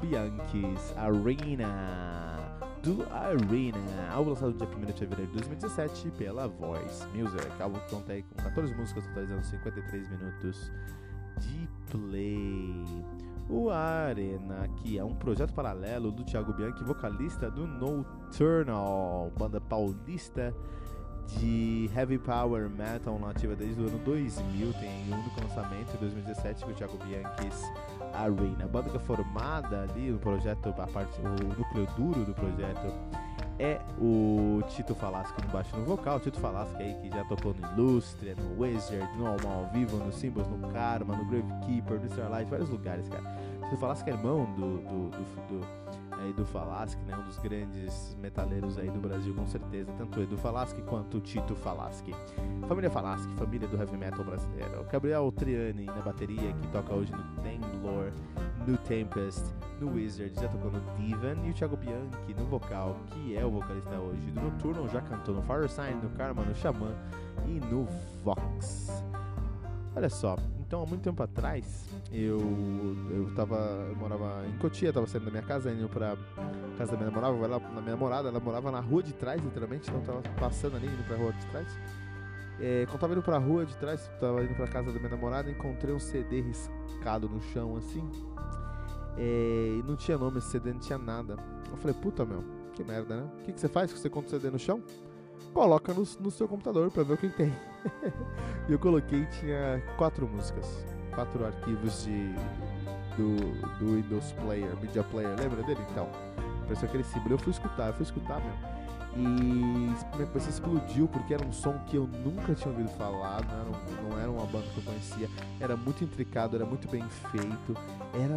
Bianchi's Arena. Do Arena, álbum lançado no dia 1 de fevereiro de 2017 pela Voice Music, álbum que conta com 14 músicas, totalizando 53 minutos de play. O Arena, que é um projeto paralelo do Thiago Bianchi, vocalista do Nocturnal, banda paulista de heavy power metal nativa desde o ano 2000, tem um único lançamento em 2017 que o Thiago Bianchi's Arena. A banda que é formada ali, o projeto, a parte, o núcleo duro do projeto é o Tito Falasco no baixo no vocal. Tito Falasco aí que já tocou no Illustre, no Wizard, no Alma ao Vivo, no Symbols, no Karma, no Gravekeeper, no Starlight, vários lugares, cara. Tito Falasco é irmão do, do, do, do aí do Falaschi, né, um dos grandes metaleiros aí do Brasil, com certeza, tanto Edu Falaschi quanto Tito Falaschi. Família Falaschi, família do heavy metal brasileiro. Gabriel Triani na bateria, que toca hoje no Tanglore, no Tempest, no Wizard, já tocou no Divan, e o Thiago Bianchi no vocal, que é o vocalista hoje do Nocturno, já cantou no Fire Sign, no Karma, no Xamã e no Vox. Olha só, então há muito tempo atrás, eu eu tava, eu morava em Cotia, tava saindo da minha casa, indo pra casa da minha namorada, ela, na minha namorada, ela morava na rua de trás, literalmente, então tava passando ali, indo pra rua de trás. É, quando tava indo pra rua de trás, tava indo pra casa da minha namorada, encontrei um CD riscado no chão, assim, é, e não tinha nome, esse CD não tinha nada. Eu falei, puta meu, que merda, né? O que, que você faz com você encontra o CD no chão? Coloca no, no seu computador pra ver o que tem. <laughs> e eu coloquei tinha quatro músicas, quatro arquivos de do, do Windows Player, Media Player, lembra dele? Então, apareceu aquele símbolo. Eu fui escutar, eu fui escutar mesmo. E minha cabeça explodiu porque era um som que eu nunca tinha ouvido falar, não era, um, não era uma banda que eu conhecia, era muito intricado, era muito bem feito, era.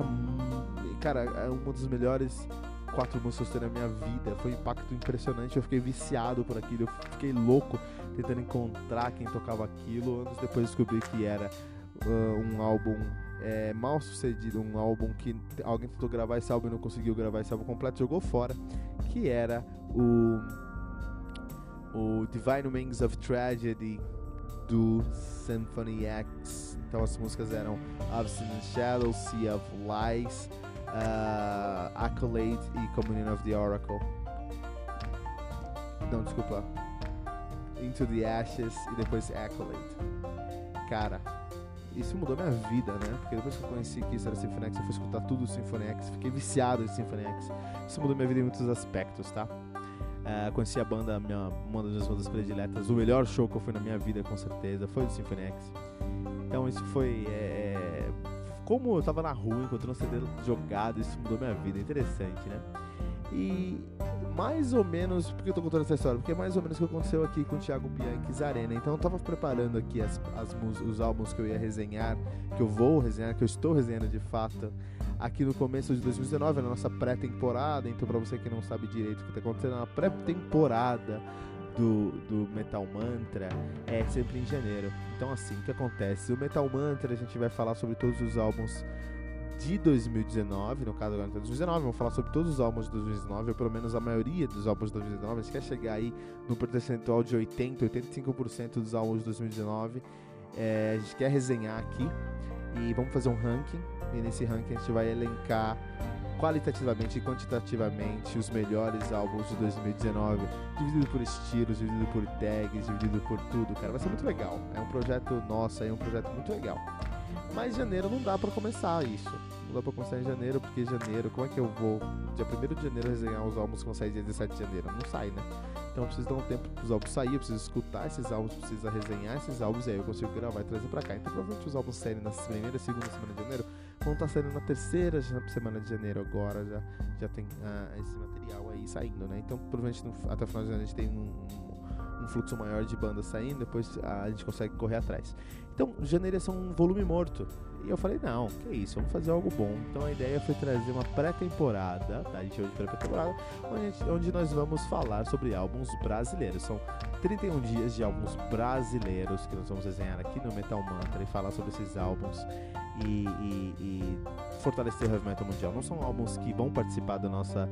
Cara, é uma das melhores quatro músicas que eu na minha vida. Foi um impacto impressionante, eu fiquei viciado por aquilo, eu fiquei louco tentando encontrar quem tocava aquilo. Anos depois descobri que era uh, um álbum é, mal sucedido, um álbum que alguém tentou gravar esse álbum e não conseguiu gravar esse álbum completo, jogou fora, que era o o Divine Wings of Tragedy do Symphony X. Então as músicas eram Obstinate Shadow, Sea of Lies, uh, Accolade e Communion of the Oracle. Não, desculpa. Into the Ashes e depois Accolade. Cara, isso mudou minha vida, né? Porque depois que eu conheci que isso era Symphony X, eu fui escutar tudo do Symphony X, fiquei viciado em Symphony X. Isso mudou minha vida em muitos aspectos, tá? Uh, conheci a banda, minha, uma das minhas bandas prediletas. O melhor show que eu fui na minha vida, com certeza, foi o Symphony X. Então isso foi. É, é como eu tava na rua, encontrando um CD jogado, isso mudou minha vida. Interessante, né? E mais ou menos, porque eu tô contando essa história? Porque é mais ou menos o que aconteceu aqui com o Thiago Bianchi Zarena. Então eu tava preparando aqui as, as, os álbuns que eu ia resenhar, que eu vou resenhar, que eu estou resenhando de fato aqui no começo de 2019, na nossa pré-temporada. Então, para você que não sabe direito o que está acontecendo, na pré-temporada do, do Metal Mantra é sempre em janeiro. Então, assim, o que acontece? O Metal Mantra a gente vai falar sobre todos os álbuns de 2019, no caso agora de 2019, vamos falar sobre todos os álbuns de 2019, ou pelo menos a maioria dos álbuns de 2019. A gente quer chegar aí no percentual de 80, 85% dos álbuns de 2019. É, a gente quer resenhar aqui e vamos fazer um ranking e nesse ranking a gente vai elencar qualitativamente e quantitativamente os melhores álbuns de 2019, dividido por estilos, dividido por tags, dividido por tudo, cara. Vai ser muito legal. É um projeto nosso, é um projeto muito legal. Mas janeiro não dá para começar isso. Não dá pra começar em janeiro, porque janeiro, como é que eu vou dia 1 de janeiro resenhar os álbuns que vão sair dia 17 de janeiro? Não sai, né? Então eu preciso dar um tempo pros álbuns sair, eu preciso escutar esses álbuns, preciso resenhar esses álbuns e aí eu consigo gravar e trazer pra cá. Então provavelmente os álbuns saírem na primeira, segunda semana de janeiro vão estar tá saindo na terceira semana de janeiro agora, já, já tem ah, esse material aí saindo, né? Então provavelmente no, até o final de janeiro a gente tem um, um, um fluxo maior de bandas saindo, depois a gente consegue correr atrás. Então janeiro ia ser um volume morto. E eu falei, não, que isso, vamos fazer algo bom. Então a ideia foi trazer uma pré-temporada, tá? A gente de pré-temporada, onde, onde nós vamos falar sobre álbuns brasileiros. São 31 dias de álbuns brasileiros que nós vamos desenhar aqui no Metal Mantra e falar sobre esses álbuns e, e, e fortalecer o heavy metal mundial. Não são álbuns que vão participar da nossa,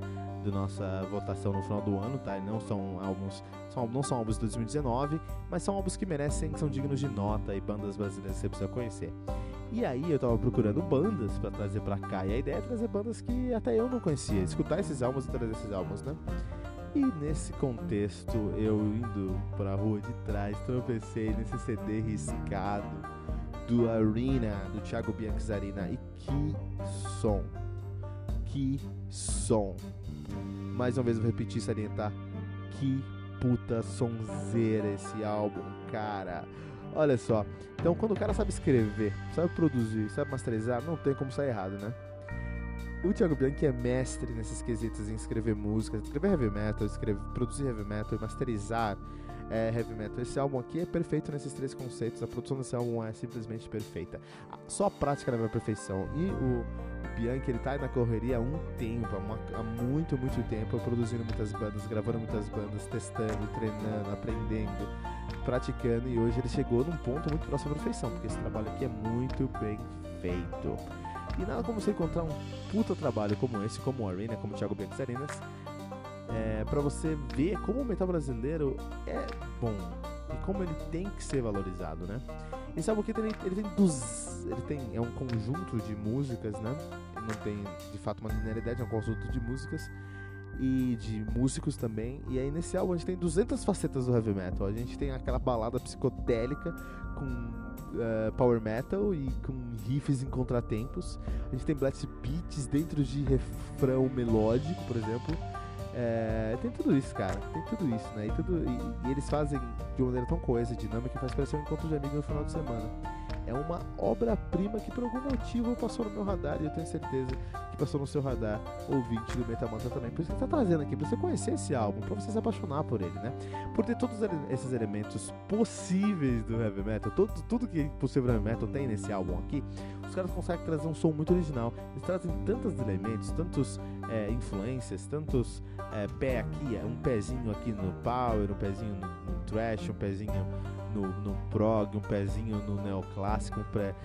da nossa votação no final do ano, tá? Não são álbuns, são, não são álbuns de 2019, mas são álbuns que merecem, que são dignos de nota e bandas brasileiras que você precisa conhecer. E aí eu tava procurando bandas para trazer para cá, e a ideia é trazer bandas que até eu não conhecia, escutar esses álbuns e trazer esses álbuns, né? E nesse contexto, eu indo pra rua de trás, tropecei nesse CD riscado do Arena, do Thiago Bianchizarina. E que som! Que som! Mais uma vez vou repetir e salientar. Que puta sonzeira esse álbum, cara! Olha só, então quando o cara sabe escrever, sabe produzir, sabe masterizar, não tem como sair errado, né? o Thiago Bianchi é mestre nesses quesitos em escrever músicas, escrever heavy metal, escrever, produzir heavy metal e masterizar é, heavy metal. Esse álbum aqui é perfeito nesses três conceitos. A produção desse álbum é simplesmente perfeita. Só a prática leva à perfeição. E o Bianchi, ele tá na correria há um tempo, há, uma, há muito, muito tempo, produzindo muitas bandas, gravando muitas bandas, testando, treinando, aprendendo, praticando. E hoje ele chegou num ponto muito próximo da perfeição, porque esse trabalho aqui é muito bem feito. E nada como você encontrar um puta trabalho como esse, como o Arena, como o Thiago Bianchi Arenas, é, para você ver como o metal brasileiro é bom e como ele tem que ser valorizado, né? Esse álbum aqui ele, tem dos, ele tem é um conjunto de músicas, né? Ele não tem de fato uma linearidade, é um conjunto de músicas e de músicos também. E aí nesse álbum a gente tem 200 facetas do heavy metal. A gente tem aquela balada psicodélica com uh, power metal e com riffs em contratempos. A gente tem blast beats dentro de refrão melódico, por exemplo. É, tem tudo isso, cara. Tem tudo isso, né? E, tudo, e, e eles fazem de uma maneira tão coesa dinâmica que faz parecer um encontro de amigos no final de semana. É uma obra-prima que por algum motivo passou no meu radar e eu tenho certeza que passou no seu radar, ouvinte do Metal Mantra também. Por isso que ele tá trazendo aqui, pra você conhecer esse álbum, pra você se apaixonar por ele, né? Por ter todos esses elementos possíveis do heavy metal, tudo que possível heavy metal tem nesse álbum aqui, os caras conseguem trazer um som muito original. Eles trazem tantos elementos, tantos é, influências, tantos é, pé aqui, um pezinho aqui no power, um pezinho no, no trash, um pezinho no, no prog, um pezinho no neoclássico, um pré...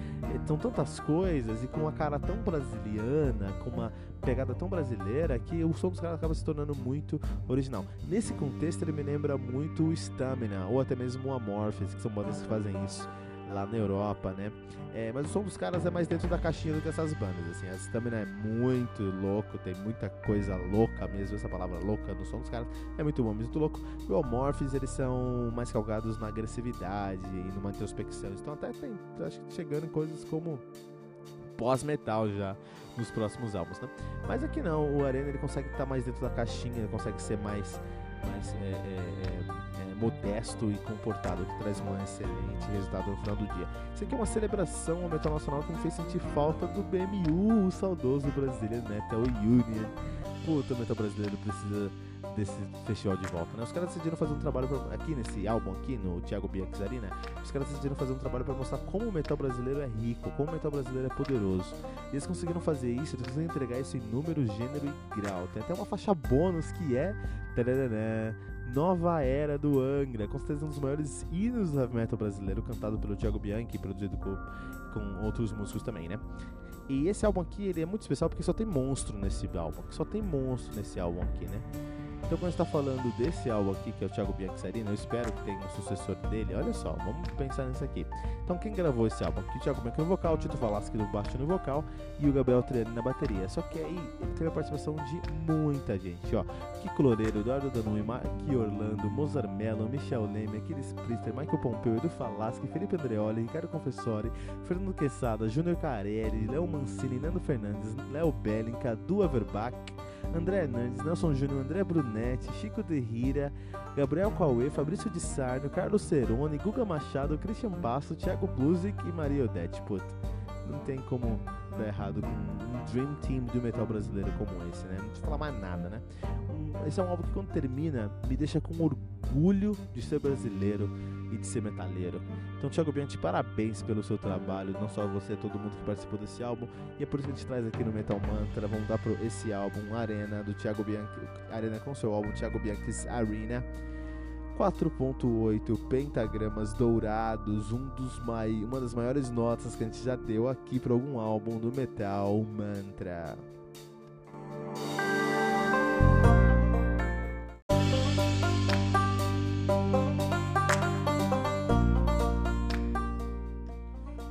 são tantas coisas e com uma cara tão brasiliana, com uma pegada tão brasileira que o som dos caras acaba se tornando muito original. Nesse contexto ele me lembra muito o Stamina ou até mesmo o Amorphis, que são bandas que fazem isso lá na Europa, né? É, mas o som dos caras é mais dentro da caixinha do que essas bandas, assim. A Stamina é muito louco, tem muita coisa louca mesmo, essa palavra louca no som dos caras é muito bom, muito louco. E o Amorphis, eles são mais calgados na agressividade e numa introspecção. Então até tem, acho que chegando em coisas como pós-metal já nos próximos álbuns, né? Mas aqui não, o Arena ele consegue estar mais dentro da caixinha, ele consegue ser mais, mais é, é, é modesto e comportado, que traz um excelente resultado no final do dia. Isso aqui é uma celebração ao metal nacional que me fez sentir falta do BMU, o saudoso Brazilian Metal Union. Puta, o metal brasileiro precisa desse festival de volta, né? Os caras decidiram fazer um trabalho pra, aqui nesse álbum aqui, no Thiago Bianchi né? Os caras decidiram fazer um trabalho para mostrar como o metal brasileiro é rico, como o metal brasileiro é poderoso. E eles conseguiram fazer isso, eles conseguiram entregar isso em número, gênero e grau. Tem até uma faixa bônus que é Nova Era do Angra, com certeza um dos maiores hinos do metal brasileiro, cantado pelo Thiago Bianchi, produzido com, com outros músicos também, né? E esse álbum aqui, ele é muito especial porque só tem monstro nesse álbum, só tem monstro nesse álbum aqui, né? Então, quando está falando desse álbum aqui, que é o Thiago Bianchi eu espero que tenha um sucessor dele. Olha só, vamos pensar nisso aqui. Então, quem gravou esse álbum aqui? O Thiago Bianchi no vocal, o Tito Valasque no baixo no vocal e o Gabriel Triani na bateria. Só que aí ele teve a participação de muita gente, ó. Kiko Loureiro, Eduardo Danui, Mark Orlando, Mozart Mello, Michel Leme, Aquiles Priester, Michael Pompeu, Edu Falaschi, Felipe Andreoli, Ricardo Confessori, Fernando Quesada, Júnior Carelli, Léo Mancini, Nando Fernandes, Léo Bellinca, Du Averbach, André Hernandes, Nelson Júnior, André Brunetti, Chico de Rira, Gabriel Cauê, Fabrício de Sarno, Carlos Cerone, Guga Machado, Christian Basso, Thiago Blusic e Maria Odete. Puta, não tem como dar errado com um Dream Team do metal brasileiro como esse, né? Não precisa falar mais nada, né? Esse é um álbum que quando termina me deixa com orgulho de ser brasileiro e de ser metaleiro. Então, Thiago Bianchi, parabéns pelo seu trabalho, não só você, todo mundo que participou desse álbum. E é por isso que a gente traz aqui no Metal Mantra. Vamos dar pro esse álbum, Arena, do Thiago Bianchi. Arena com seu álbum, Thiago Bianchi's Arena. 4.8 pentagramas dourados, um dos mai... uma das maiores notas que a gente já deu aqui para algum álbum do Metal Mantra.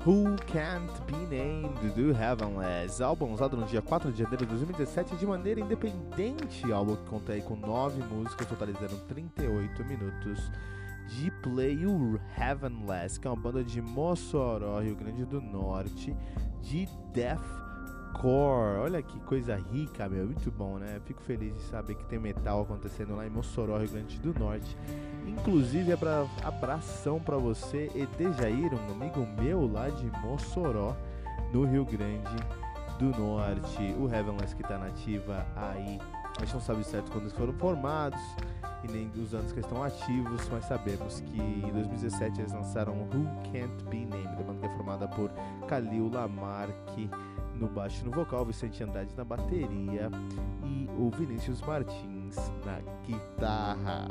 Who Can't Be Named do Heavenless, álbum lançado no dia 4 de janeiro de 2017 de maneira independente, álbum que conta aí com 9 músicas, totalizando 38 minutos de play. O Heavenless, que é uma banda de Mossoró, Rio Grande do Norte, de deathcore. Olha que coisa rica, meu, muito bom, né? Fico feliz de saber que tem metal acontecendo lá em Mossoró, Rio Grande do Norte. Inclusive, é pra, abração para você, Edejair, um amigo meu lá de Mossoró, no Rio Grande do Norte, o Heavenless que está nativa aí. A gente não sabe certo quando eles foram formados e nem os anos que estão ativos, mas sabemos que em 2017 eles lançaram Who Can't Be Named, a banda que é formada por Khalil Lamarck no baixo e no vocal, Vicente Andrade na bateria e o Vinícius Martins na guitarra.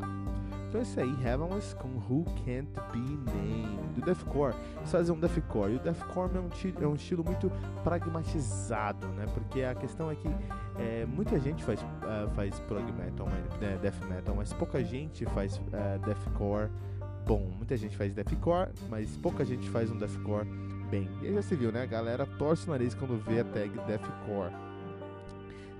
Então é isso aí, Heavenless com Who Can't Be Named. Do Deathcore, eles fazem um Deathcore. E o Deathcore é um, é um estilo muito pragmatizado, né? Porque a questão é que é, muita gente faz, uh, faz prog metal, né, death metal, mas pouca gente faz uh, deathcore bom. Muita gente faz deathcore, mas pouca gente faz um deathcore bem. E aí já se viu, né? A galera torce o nariz quando vê a tag deathcore.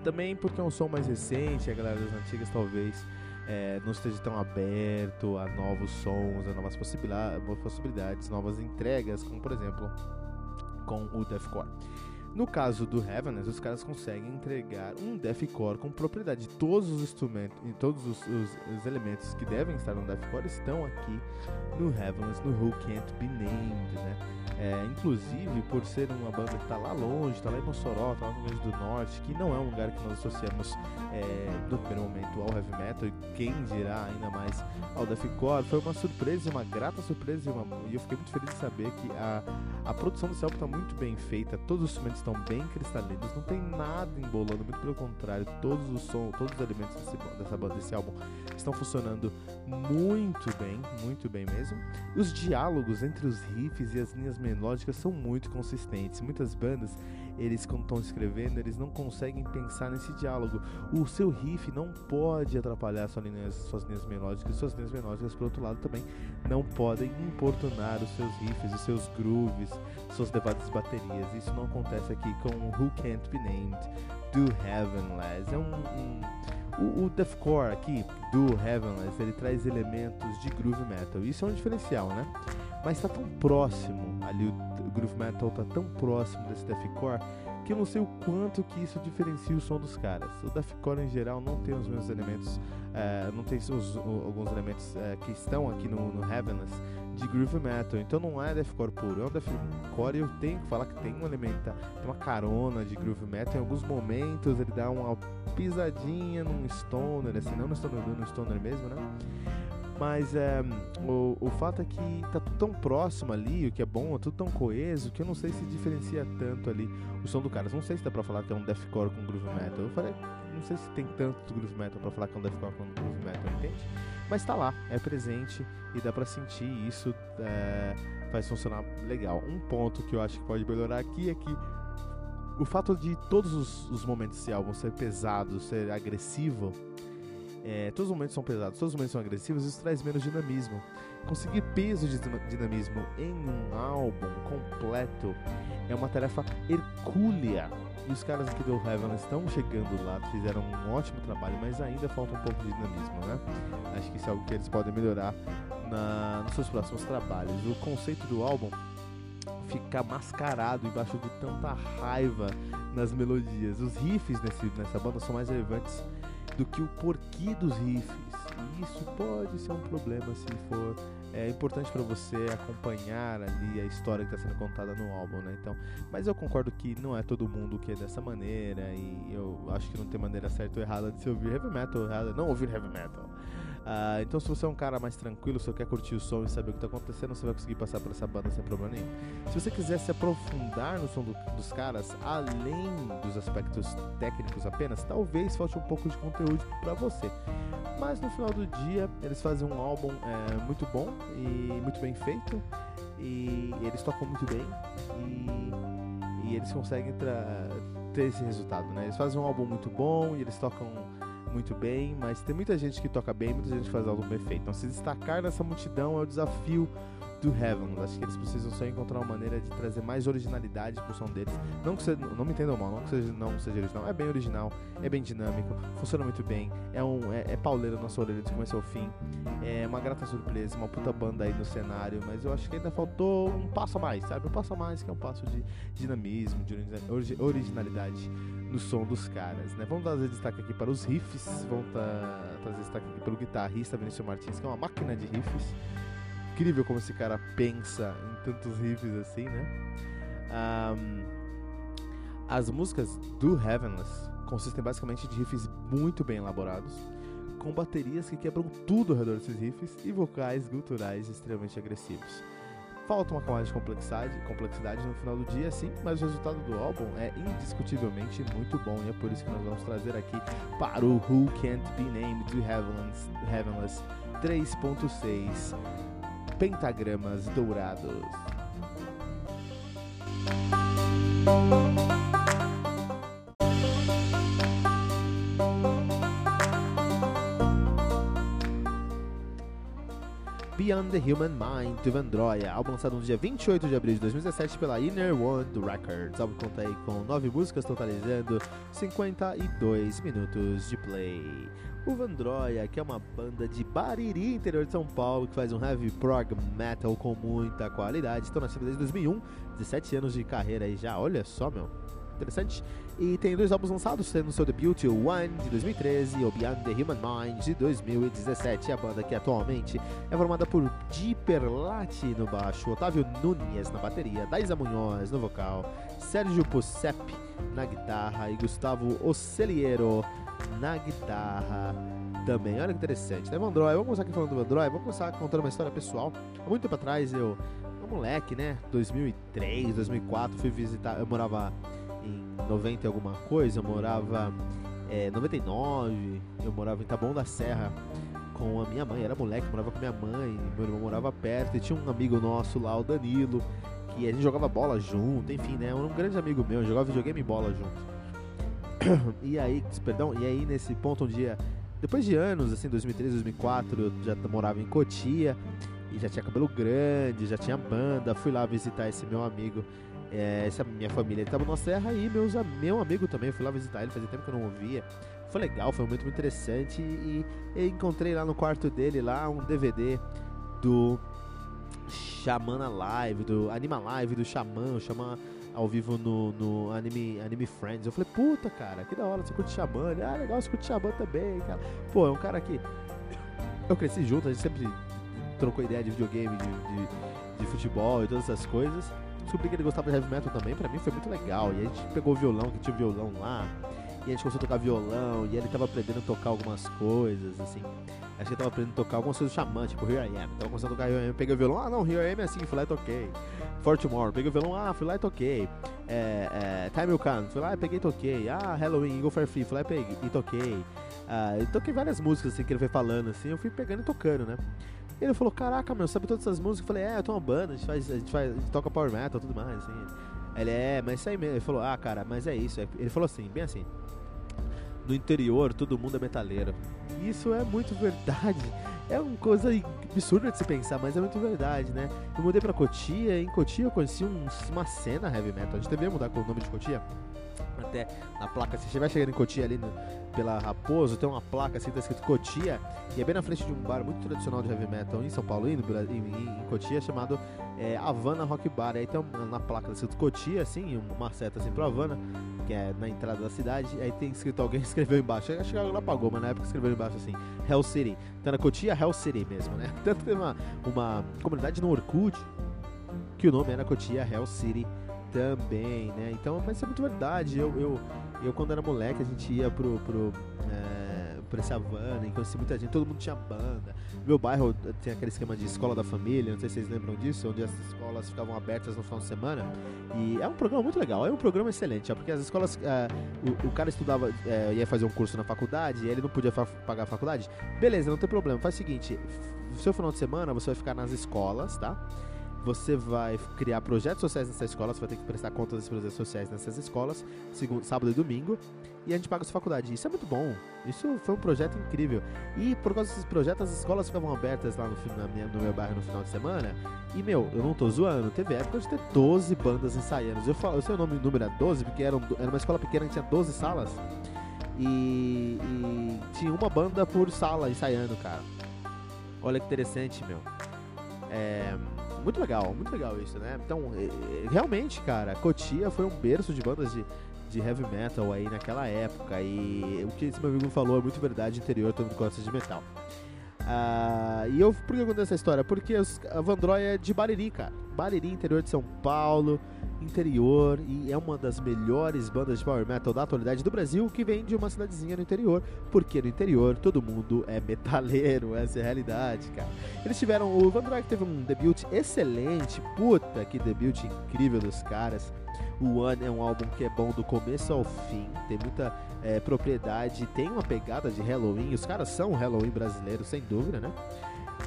Também porque é um som mais recente, a galera das antigas talvez é, não esteja tão aberto a novos sons, a novas possibilidades, novas entregas, como por exemplo com o deathcore. No caso do Heaveness, os caras conseguem entregar um deathcore com propriedade. Todos os instrumentos e todos os, os, os, elementos que devem estar no deathcore estão aqui no Heaveness, no Who Can't Be Named, né? É, inclusive, por ser uma banda que está lá longe, está lá em Mossoró, está lá no Grande do Norte, que não é um lugar que nós associamos é, primeiro momento ao heavy metal, e quem dirá ainda mais ao deathcore, foi uma surpresa, uma grata surpresa, e, uma, e eu fiquei muito feliz de saber que a, a produção desse álbum está muito bem feita, todos os instrumentos estão bem cristalinos, não tem nada embolando, muito pelo contrário, todos os sons, todos os elementos desse, dessa banda, desse álbum estão funcionando muito bem, muito bem mesmo. Os diálogos entre os riffs e as linhas melódicas são muito consistentes. Muitas bandas, eles quando estão escrevendo, eles não conseguem pensar nesse diálogo. O seu riff não pode atrapalhar suas linhas, suas linhas melódicas, suas linhas melódicas, por outro lado, também não podem importunar os seus riffs, os seus grooves, suas levadas baterias. Isso não acontece aqui com Who Can't Be Named do Heavenless. É um, um o, o deathcore aqui do Heavenless ele traz elementos de groove metal. Isso é um diferencial, né? Mas está tão próximo ali o groove metal está tão próximo desse deathcore que eu não sei o quanto que isso diferencia o som dos caras. O deathcore em geral não tem os mesmos elementos, é, não tem os, alguns elementos é, que estão aqui no, no Heavenless de groove metal. Então não é deathcore puro, é um deathcore e eu tenho que falar que tem um elemento, tem uma carona de groove metal. Em alguns momentos ele dá uma pisadinha num stoner, assim, não no stoner, no stoner mesmo, né? Mas é, o, o fato é que tá tudo tão próximo ali, o que é bom, é tudo tão coeso, que eu não sei se diferencia tanto ali o som do cara. Não sei se dá pra falar que é um deathcore com groove metal. Eu falei, não sei se tem tanto groove metal pra falar que é um deathcore com groove metal, entende? Mas tá lá, é presente e dá pra sentir isso, é, faz funcionar legal. Um ponto que eu acho que pode melhorar aqui é que o fato de todos os, os momentos desse álbum ser pesado, ser agressivo, é, todos os momentos são pesados, todos os momentos são agressivos, isso traz menos dinamismo. Conseguir peso de dinamismo em um álbum completo é uma tarefa hercúlea. E os caras aqui do Heaven estão chegando lá, fizeram um ótimo trabalho, mas ainda falta um pouco de dinamismo, né? Acho que isso é algo que eles podem melhorar na, nos seus próximos trabalhos. O conceito do álbum ficar mascarado embaixo de tanta raiva nas melodias. Os riffs nesse, nessa banda são mais relevantes do que o porquê dos riffs. E isso pode ser um problema se for é importante para você acompanhar ali a história que está sendo contada no álbum, né? Então, mas eu concordo que não é todo mundo que é dessa maneira e eu acho que não tem maneira certa ou errada de se ouvir heavy metal, errada, não ouvir heavy metal. Uh, então, se você é um cara mais tranquilo, se você quer curtir o som e saber o que está acontecendo, você vai conseguir passar por essa banda sem problema nenhum. Se você quiser se aprofundar no som do, dos caras, além dos aspectos técnicos apenas, talvez falte um pouco de conteúdo para você. Mas no final do dia, eles fazem um álbum é, muito bom e muito bem feito. E eles tocam muito bem. E, e eles conseguem ter esse resultado, né? Eles fazem um álbum muito bom e eles tocam muito bem, mas tem muita gente que toca bem, muita gente que faz álbum perfeito. Então se destacar nessa multidão é o desafio do Heaven. Acho que eles precisam só encontrar uma maneira de trazer mais originalidade pro som deles. Não que seja, não me entendam mal, não que seja, não seja original. É bem original, é bem dinâmico, funciona muito bem. É um é, é pauleiro na sua orelha de começo ao fim. É uma grata surpresa, uma puta banda aí no cenário, mas eu acho que ainda faltou um passo a mais, sabe? Um passo a mais que é um passo de dinamismo, de originalidade no som dos caras, né? Vamos trazer destaque aqui para os riffs, vamos trazer destaque aqui pelo guitarrista Vinícius Martins, que é uma máquina de riffs incrível como esse cara pensa em tantos riffs assim, né? Um, As músicas do Heavenless consistem basicamente de riffs muito bem elaborados, com baterias que quebram tudo ao redor desses riffs e vocais guturais extremamente agressivos. Falta uma camada de complexidade, complexidade no final do dia, sim, mas o resultado do álbum é indiscutivelmente muito bom e é por isso que nós vamos trazer aqui para o Who Can't Be Named Heavenless, Heavenless 3.6 Pentagramas Dourados. Beyond the Human Mind, do Vandroia, álbum lançado no dia 28 de abril de 2017 pela Inner World Records. O álbum conta aí com nove músicas, totalizando 52 minutos de play. O Vandroia, que é uma banda de Bariri, interior de São Paulo, que faz um heavy prog metal com muita qualidade. Estão nativos desde 2001, 17 anos de carreira aí já, olha só, meu interessante. E tem dois álbuns lançados, sendo seu debut One de 2013 e o Beyond the Human Mind de 2017. A banda que atualmente é formada por Dipper Lati no baixo, Otávio Nunes na bateria, Daisa Munhoz no vocal, Sérgio Pucep na guitarra e Gustavo Oceliero na guitarra também. Olha que interessante, né, Vandroy? Vamos começar aqui falando do Vandroy, vamos começar contando uma história pessoal. Há muito tempo atrás eu, um moleque, né, 2003, 2004, fui visitar, eu morava em 90 e alguma coisa, eu morava é, 99, eu morava em Taboão da Serra com a minha mãe, era moleque, morava com minha mãe, meu irmão morava perto e tinha um amigo nosso lá, o Danilo, que a gente jogava bola junto, enfim, né? Um grande amigo meu, jogava videogame e bola junto. <coughs> E aí, perdão, e aí nesse ponto um dia, depois de anos, assim, 2003, 2004, eu já morava em Cotia e já tinha cabelo grande, já tinha banda, fui lá visitar esse meu amigo é, essa minha família estava na serra e meus, meu amigo também, fui lá visitar ele, fazia tempo que eu não ouvia. Foi legal, foi muito interessante e, e encontrei lá no quarto dele lá um DVD do Xamana Live, do Anima Live do Xamã, o Xamã ao vivo no, no Anime, Anime Friends. Eu falei, puta cara, que da hora, você curte Xamã? Ele, ah, legal, você curte Xamã também, cara. Pô, é um cara que eu cresci junto, a gente sempre trocou ideia de videogame, de, de, de futebol e todas essas coisas descobri que ele gostava de heavy metal também, pra mim foi muito legal. E a gente pegou o violão, que tinha o violão lá, e a gente começou a tocar violão, e ele tava aprendendo a tocar algumas coisas, assim. Acho que ele tava aprendendo a tocar algumas coisas do Xamã, tipo Here I Am. Tava começando a tocar Here I Am, peguei o violão, ah não, Here I Am é assim, fui lá e toquei. For Tomorrow, peguei o violão, ah, fui lá e toquei. É, é, Time Will Come, fui lá e peguei e toquei. Ah, Halloween, Eagle For Free, fui lá e peguei e toquei. Ah, eu toquei várias músicas assim que ele foi falando, assim, eu fui pegando e tocando, né? Ele falou, caraca, meu, sabe todas essas músicas? Eu falei, é, eu tenho uma banda, a gente faz, a gente faz, a gente toca power metal e tudo mais, assim. Ele é, mas isso aí mesmo. Ele falou, ah, cara, mas é isso. Ele falou assim, bem assim. No interior, todo mundo é metaleiro. Isso é muito verdade. É uma coisa absurda de se pensar, mas é muito verdade, né? Eu mudei pra Cotia, em Cotia eu conheci um, uma cena heavy metal. A gente devia mudar com o nome de Cotia até na placa, se você vai chegando em Cotia ali no, pela Raposo, tem uma placa assim, tá escrito Cotia, e é bem na frente de um bar muito tradicional de heavy metal em São Paulo e no, em, em, Cotia, chamado é, Havana Rock Bar. Aí tem uma, na placa tá escrito Cotia, assim, uma seta assim pro Havana, que é na entrada da cidade, aí tem escrito, alguém <laughs> escreveu embaixo, acho que ela apagou, mas na época escreveu embaixo assim, Hell City. Então na Cotia, Hell City mesmo, né? <laughs> Tanto que tem uma, uma comunidade no Orkut, que o nome era Cotia Hell City também, né? Então, mas isso é muito verdade. Eu, eu, eu quando era moleque, a gente ia pro, pro, é, pra Havana e conheci muita gente, todo mundo tinha banda. Meu bairro tem aquele esquema de escola da família, não sei se vocês lembram disso, onde as escolas ficavam abertas no final de semana. E é um programa muito legal, é um programa excelente, porque as escolas, é, o, o, cara estudava, é, ia fazer um curso na faculdade, e ele não podia pagar a faculdade. Beleza, não tem problema, faz o seguinte, seu final de semana você vai ficar nas escolas, tá? Você vai criar projetos sociais nessa escola, você vai ter que prestar contas dos projetos sociais nessas escolas, segundo, sábado e domingo, e a gente paga a sua faculdade. Isso é muito bom. Isso foi um projeto incrível. E por causa desses projetos, as escolas ficavam abertas lá no, minha, no meu bairro no final de semana. E, meu, eu não tô zoando, teve época de ter 12 bandas ensaiando. Eu, falo, eu sei o nome, número é 12, porque era, um, era uma escola pequena que tinha 12 salas. E, e tinha uma banda por sala ensaiando, cara. Olha que interessante, meu. É muito legal, muito legal isso, né? Então, realmente, cara, Cotia foi um berço de bandas de, de heavy metal aí naquela época. E o que esse meu amigo falou é muito verdade, interior todo mundo gosta de metal. Uh, e eu, por que eu contei essa história? Porque a Vandroy é de Bariri, cara. Bariri, interior de São Paulo, interior, e é uma das melhores bandas de power metal da atualidade do Brasil, que vem de uma cidadezinha no interior, porque no interior todo mundo é metaleiro, <laughs> essa é a realidade, cara. Eles tiveram, o Van Drake teve um debut excelente, puta que debut incrível dos caras. O One é um álbum que é bom do começo ao fim, tem muita é, propriedade, tem uma pegada de Halloween, os caras são Halloween brasileiro, sem dúvida, né?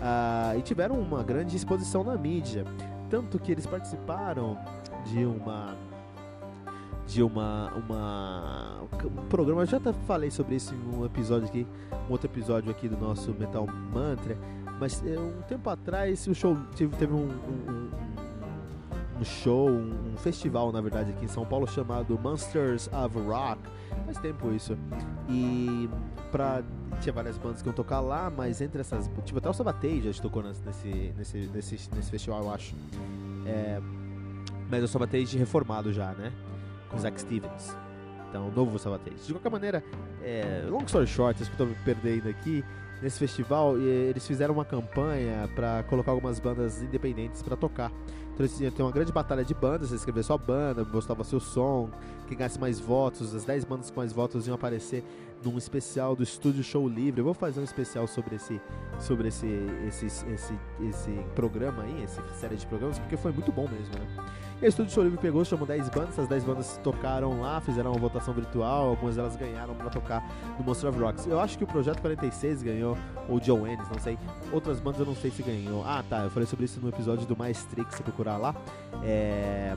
Ah, e tiveram uma grande exposição na mídia, tanto que eles participaram de uma de uma, uma um programa, eu já até falei sobre isso em um episódio aqui, um outro episódio aqui do nosso Metal Mantra, mas é, um tempo atrás o show teve, teve um, um, um show, um, festival na verdade aqui em São Paulo chamado Monsters of Rock, faz tempo isso, e pra, tinha várias bandas que iam tocar lá, mas entre essas, tipo até o Sabatei já tocou nesse, nesse, nesse, nesse festival eu acho, é, mas o Sabatage reformado já, né? Com Zack Stevens. Então, novo Sabatage. De qualquer maneira, é, long story short, isso que eu tô me perdendo aqui, nesse festival, eles fizeram uma campanha para colocar algumas bandas independentes para tocar. Então eles iam ter uma grande batalha de bandas, você escrevia sua banda, mostrava seu som, quem ganhasse mais votos, as 10 bandas com mais votos iam aparecer num especial do Estúdio Show Livre. Eu vou fazer um especial sobre esse sobre esse esse, esse, esse programa aí, essa série de programas, porque foi muito bom mesmo, né? E o Estúdio Show Livre pegou, chamou 10 bandas, essas 10 bandas tocaram lá, fizeram uma votação virtual, algumas delas ganharam para tocar no Monster of Rocks. Eu acho que o Projeto 46 ganhou, ou John Ennis, não sei. Outras bandas eu não sei se ganhou. Ah, tá, eu falei sobre isso no episódio do Maestrix, se procurar lá. É...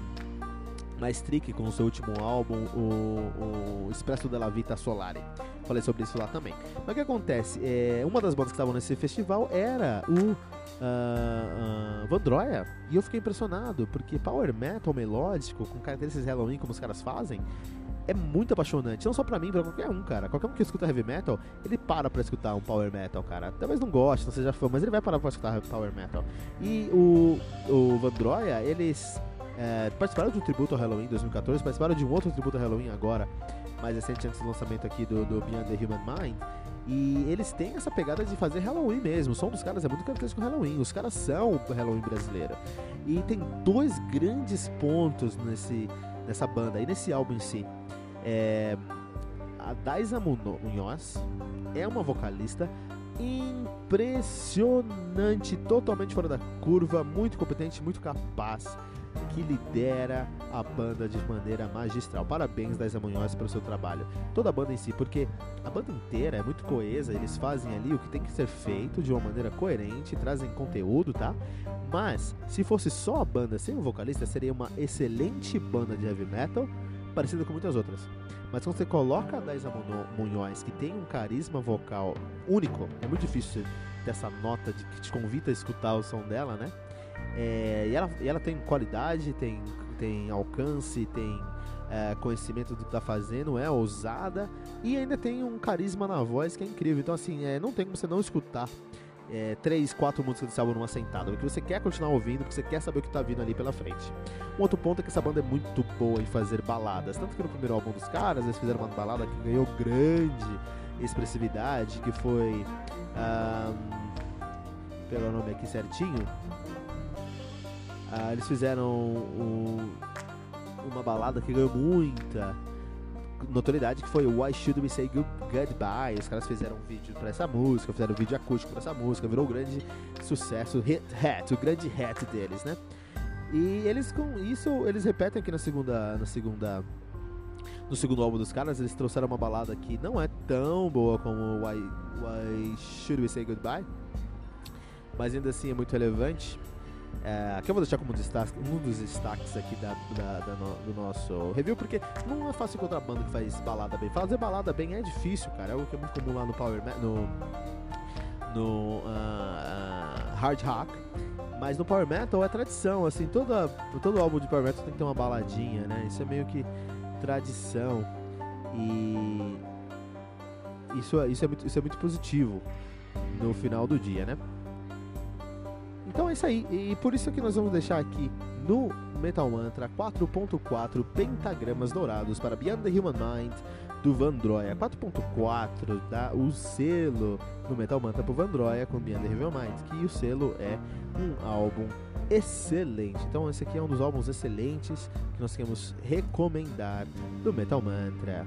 Maestric com o seu último álbum, o, o Expresso della Vita Solare. Falei sobre isso lá também. Mas o que acontece? É, uma das bandas que estavam nesse festival era o uh, uh, Vandroia. E eu fiquei impressionado, porque power metal melódico, com características Halloween como os caras fazem, é muito apaixonante. Não só pra mim, pra qualquer um, cara. Qualquer um que escuta heavy metal, ele para pra escutar um power metal, cara. Talvez não goste, não seja fã, mas ele vai parar pra escutar power metal. E o, o Vandroia, eles é, participaram de um tributo ao Halloween 2014, participaram de um outro tributo ao Halloween agora, mais recente antes do lançamento aqui do, do Beyond the Human Mind. E eles têm essa pegada de fazer Halloween mesmo. O som dos caras é muito característico Halloween. Os caras são o Halloween brasileiro. E tem dois grandes pontos nesse, nessa banda e nesse álbum em si. É, a Daisa Munhoz é uma vocalista impressionante, totalmente fora da curva, muito competente, muito capaz que lidera a banda de maneira magistral. Parabéns, das Munhoz, pelo seu trabalho. Toda a banda em si, porque a banda inteira é muito coesa, eles fazem ali o que tem que ser feito de uma maneira coerente, trazem conteúdo, tá? Mas, se fosse só a banda sem o vocalista, seria uma excelente banda de heavy metal, parecida com muitas outras. Mas quando você coloca a Daisa Munhoz, que tem um carisma vocal único, é muito difícil ter essa nota de que te convida a escutar o som dela, né? É, e, ela, e ela tem qualidade, tem, tem alcance, tem é, conhecimento do que tá fazendo, é ousada e ainda tem um carisma na voz que é incrível. Então, assim, é, não tem como você não escutar é, três, quatro músicas desse álbum numa sentada, porque você quer continuar ouvindo, porque você quer saber o que tá vindo ali pela frente. Um outro ponto é que essa banda é muito boa em fazer baladas, tanto que no primeiro álbum dos caras eles fizeram uma balada que ganhou grande expressividade, que foi. Um, pelo nome aqui certinho, ah, eles fizeram um, uma balada que ganhou muita notoriedade, que foi Why Should We Say Goodbye. Os caras fizeram um vídeo para essa música, fizeram um vídeo acústico para essa música, virou um grande sucesso, hit hat, o grande hat deles, né? E eles com isso, eles repetem aqui na segunda, na segunda no segundo álbum dos caras, eles trouxeram uma balada que não é tão boa como Why, Why Should We Say Goodbye, mas ainda assim é muito relevante. É, que eu vou deixar como destaque, um dos destaques aqui da, da, da no, do nosso review, porque não é fácil encontrar banda que faz balada bem. Fazer balada bem é difícil, cara. É algo que é muito comum lá no Power no, no uh, uh, Hard Rock. Mas no Power Metal é tradição, assim, toda, todo álbum de Power Metal tem que ter uma baladinha, né? Isso é meio que tradição. E isso, é, isso, é, muito, isso é muito positivo no final do dia, né? Então é isso aí, e por isso que nós vamos deixar aqui no Metal Mantra 4.4 pentagramas dourados para Beyond the Human Mind do Vandroia 4.4 dá o selo do Metal Mantra pro Vandroia com Beyond the Evil Minds, que o selo é um álbum excelente. Então esse aqui é um dos álbuns excelentes que nós queremos recomendar do Metal Mantra.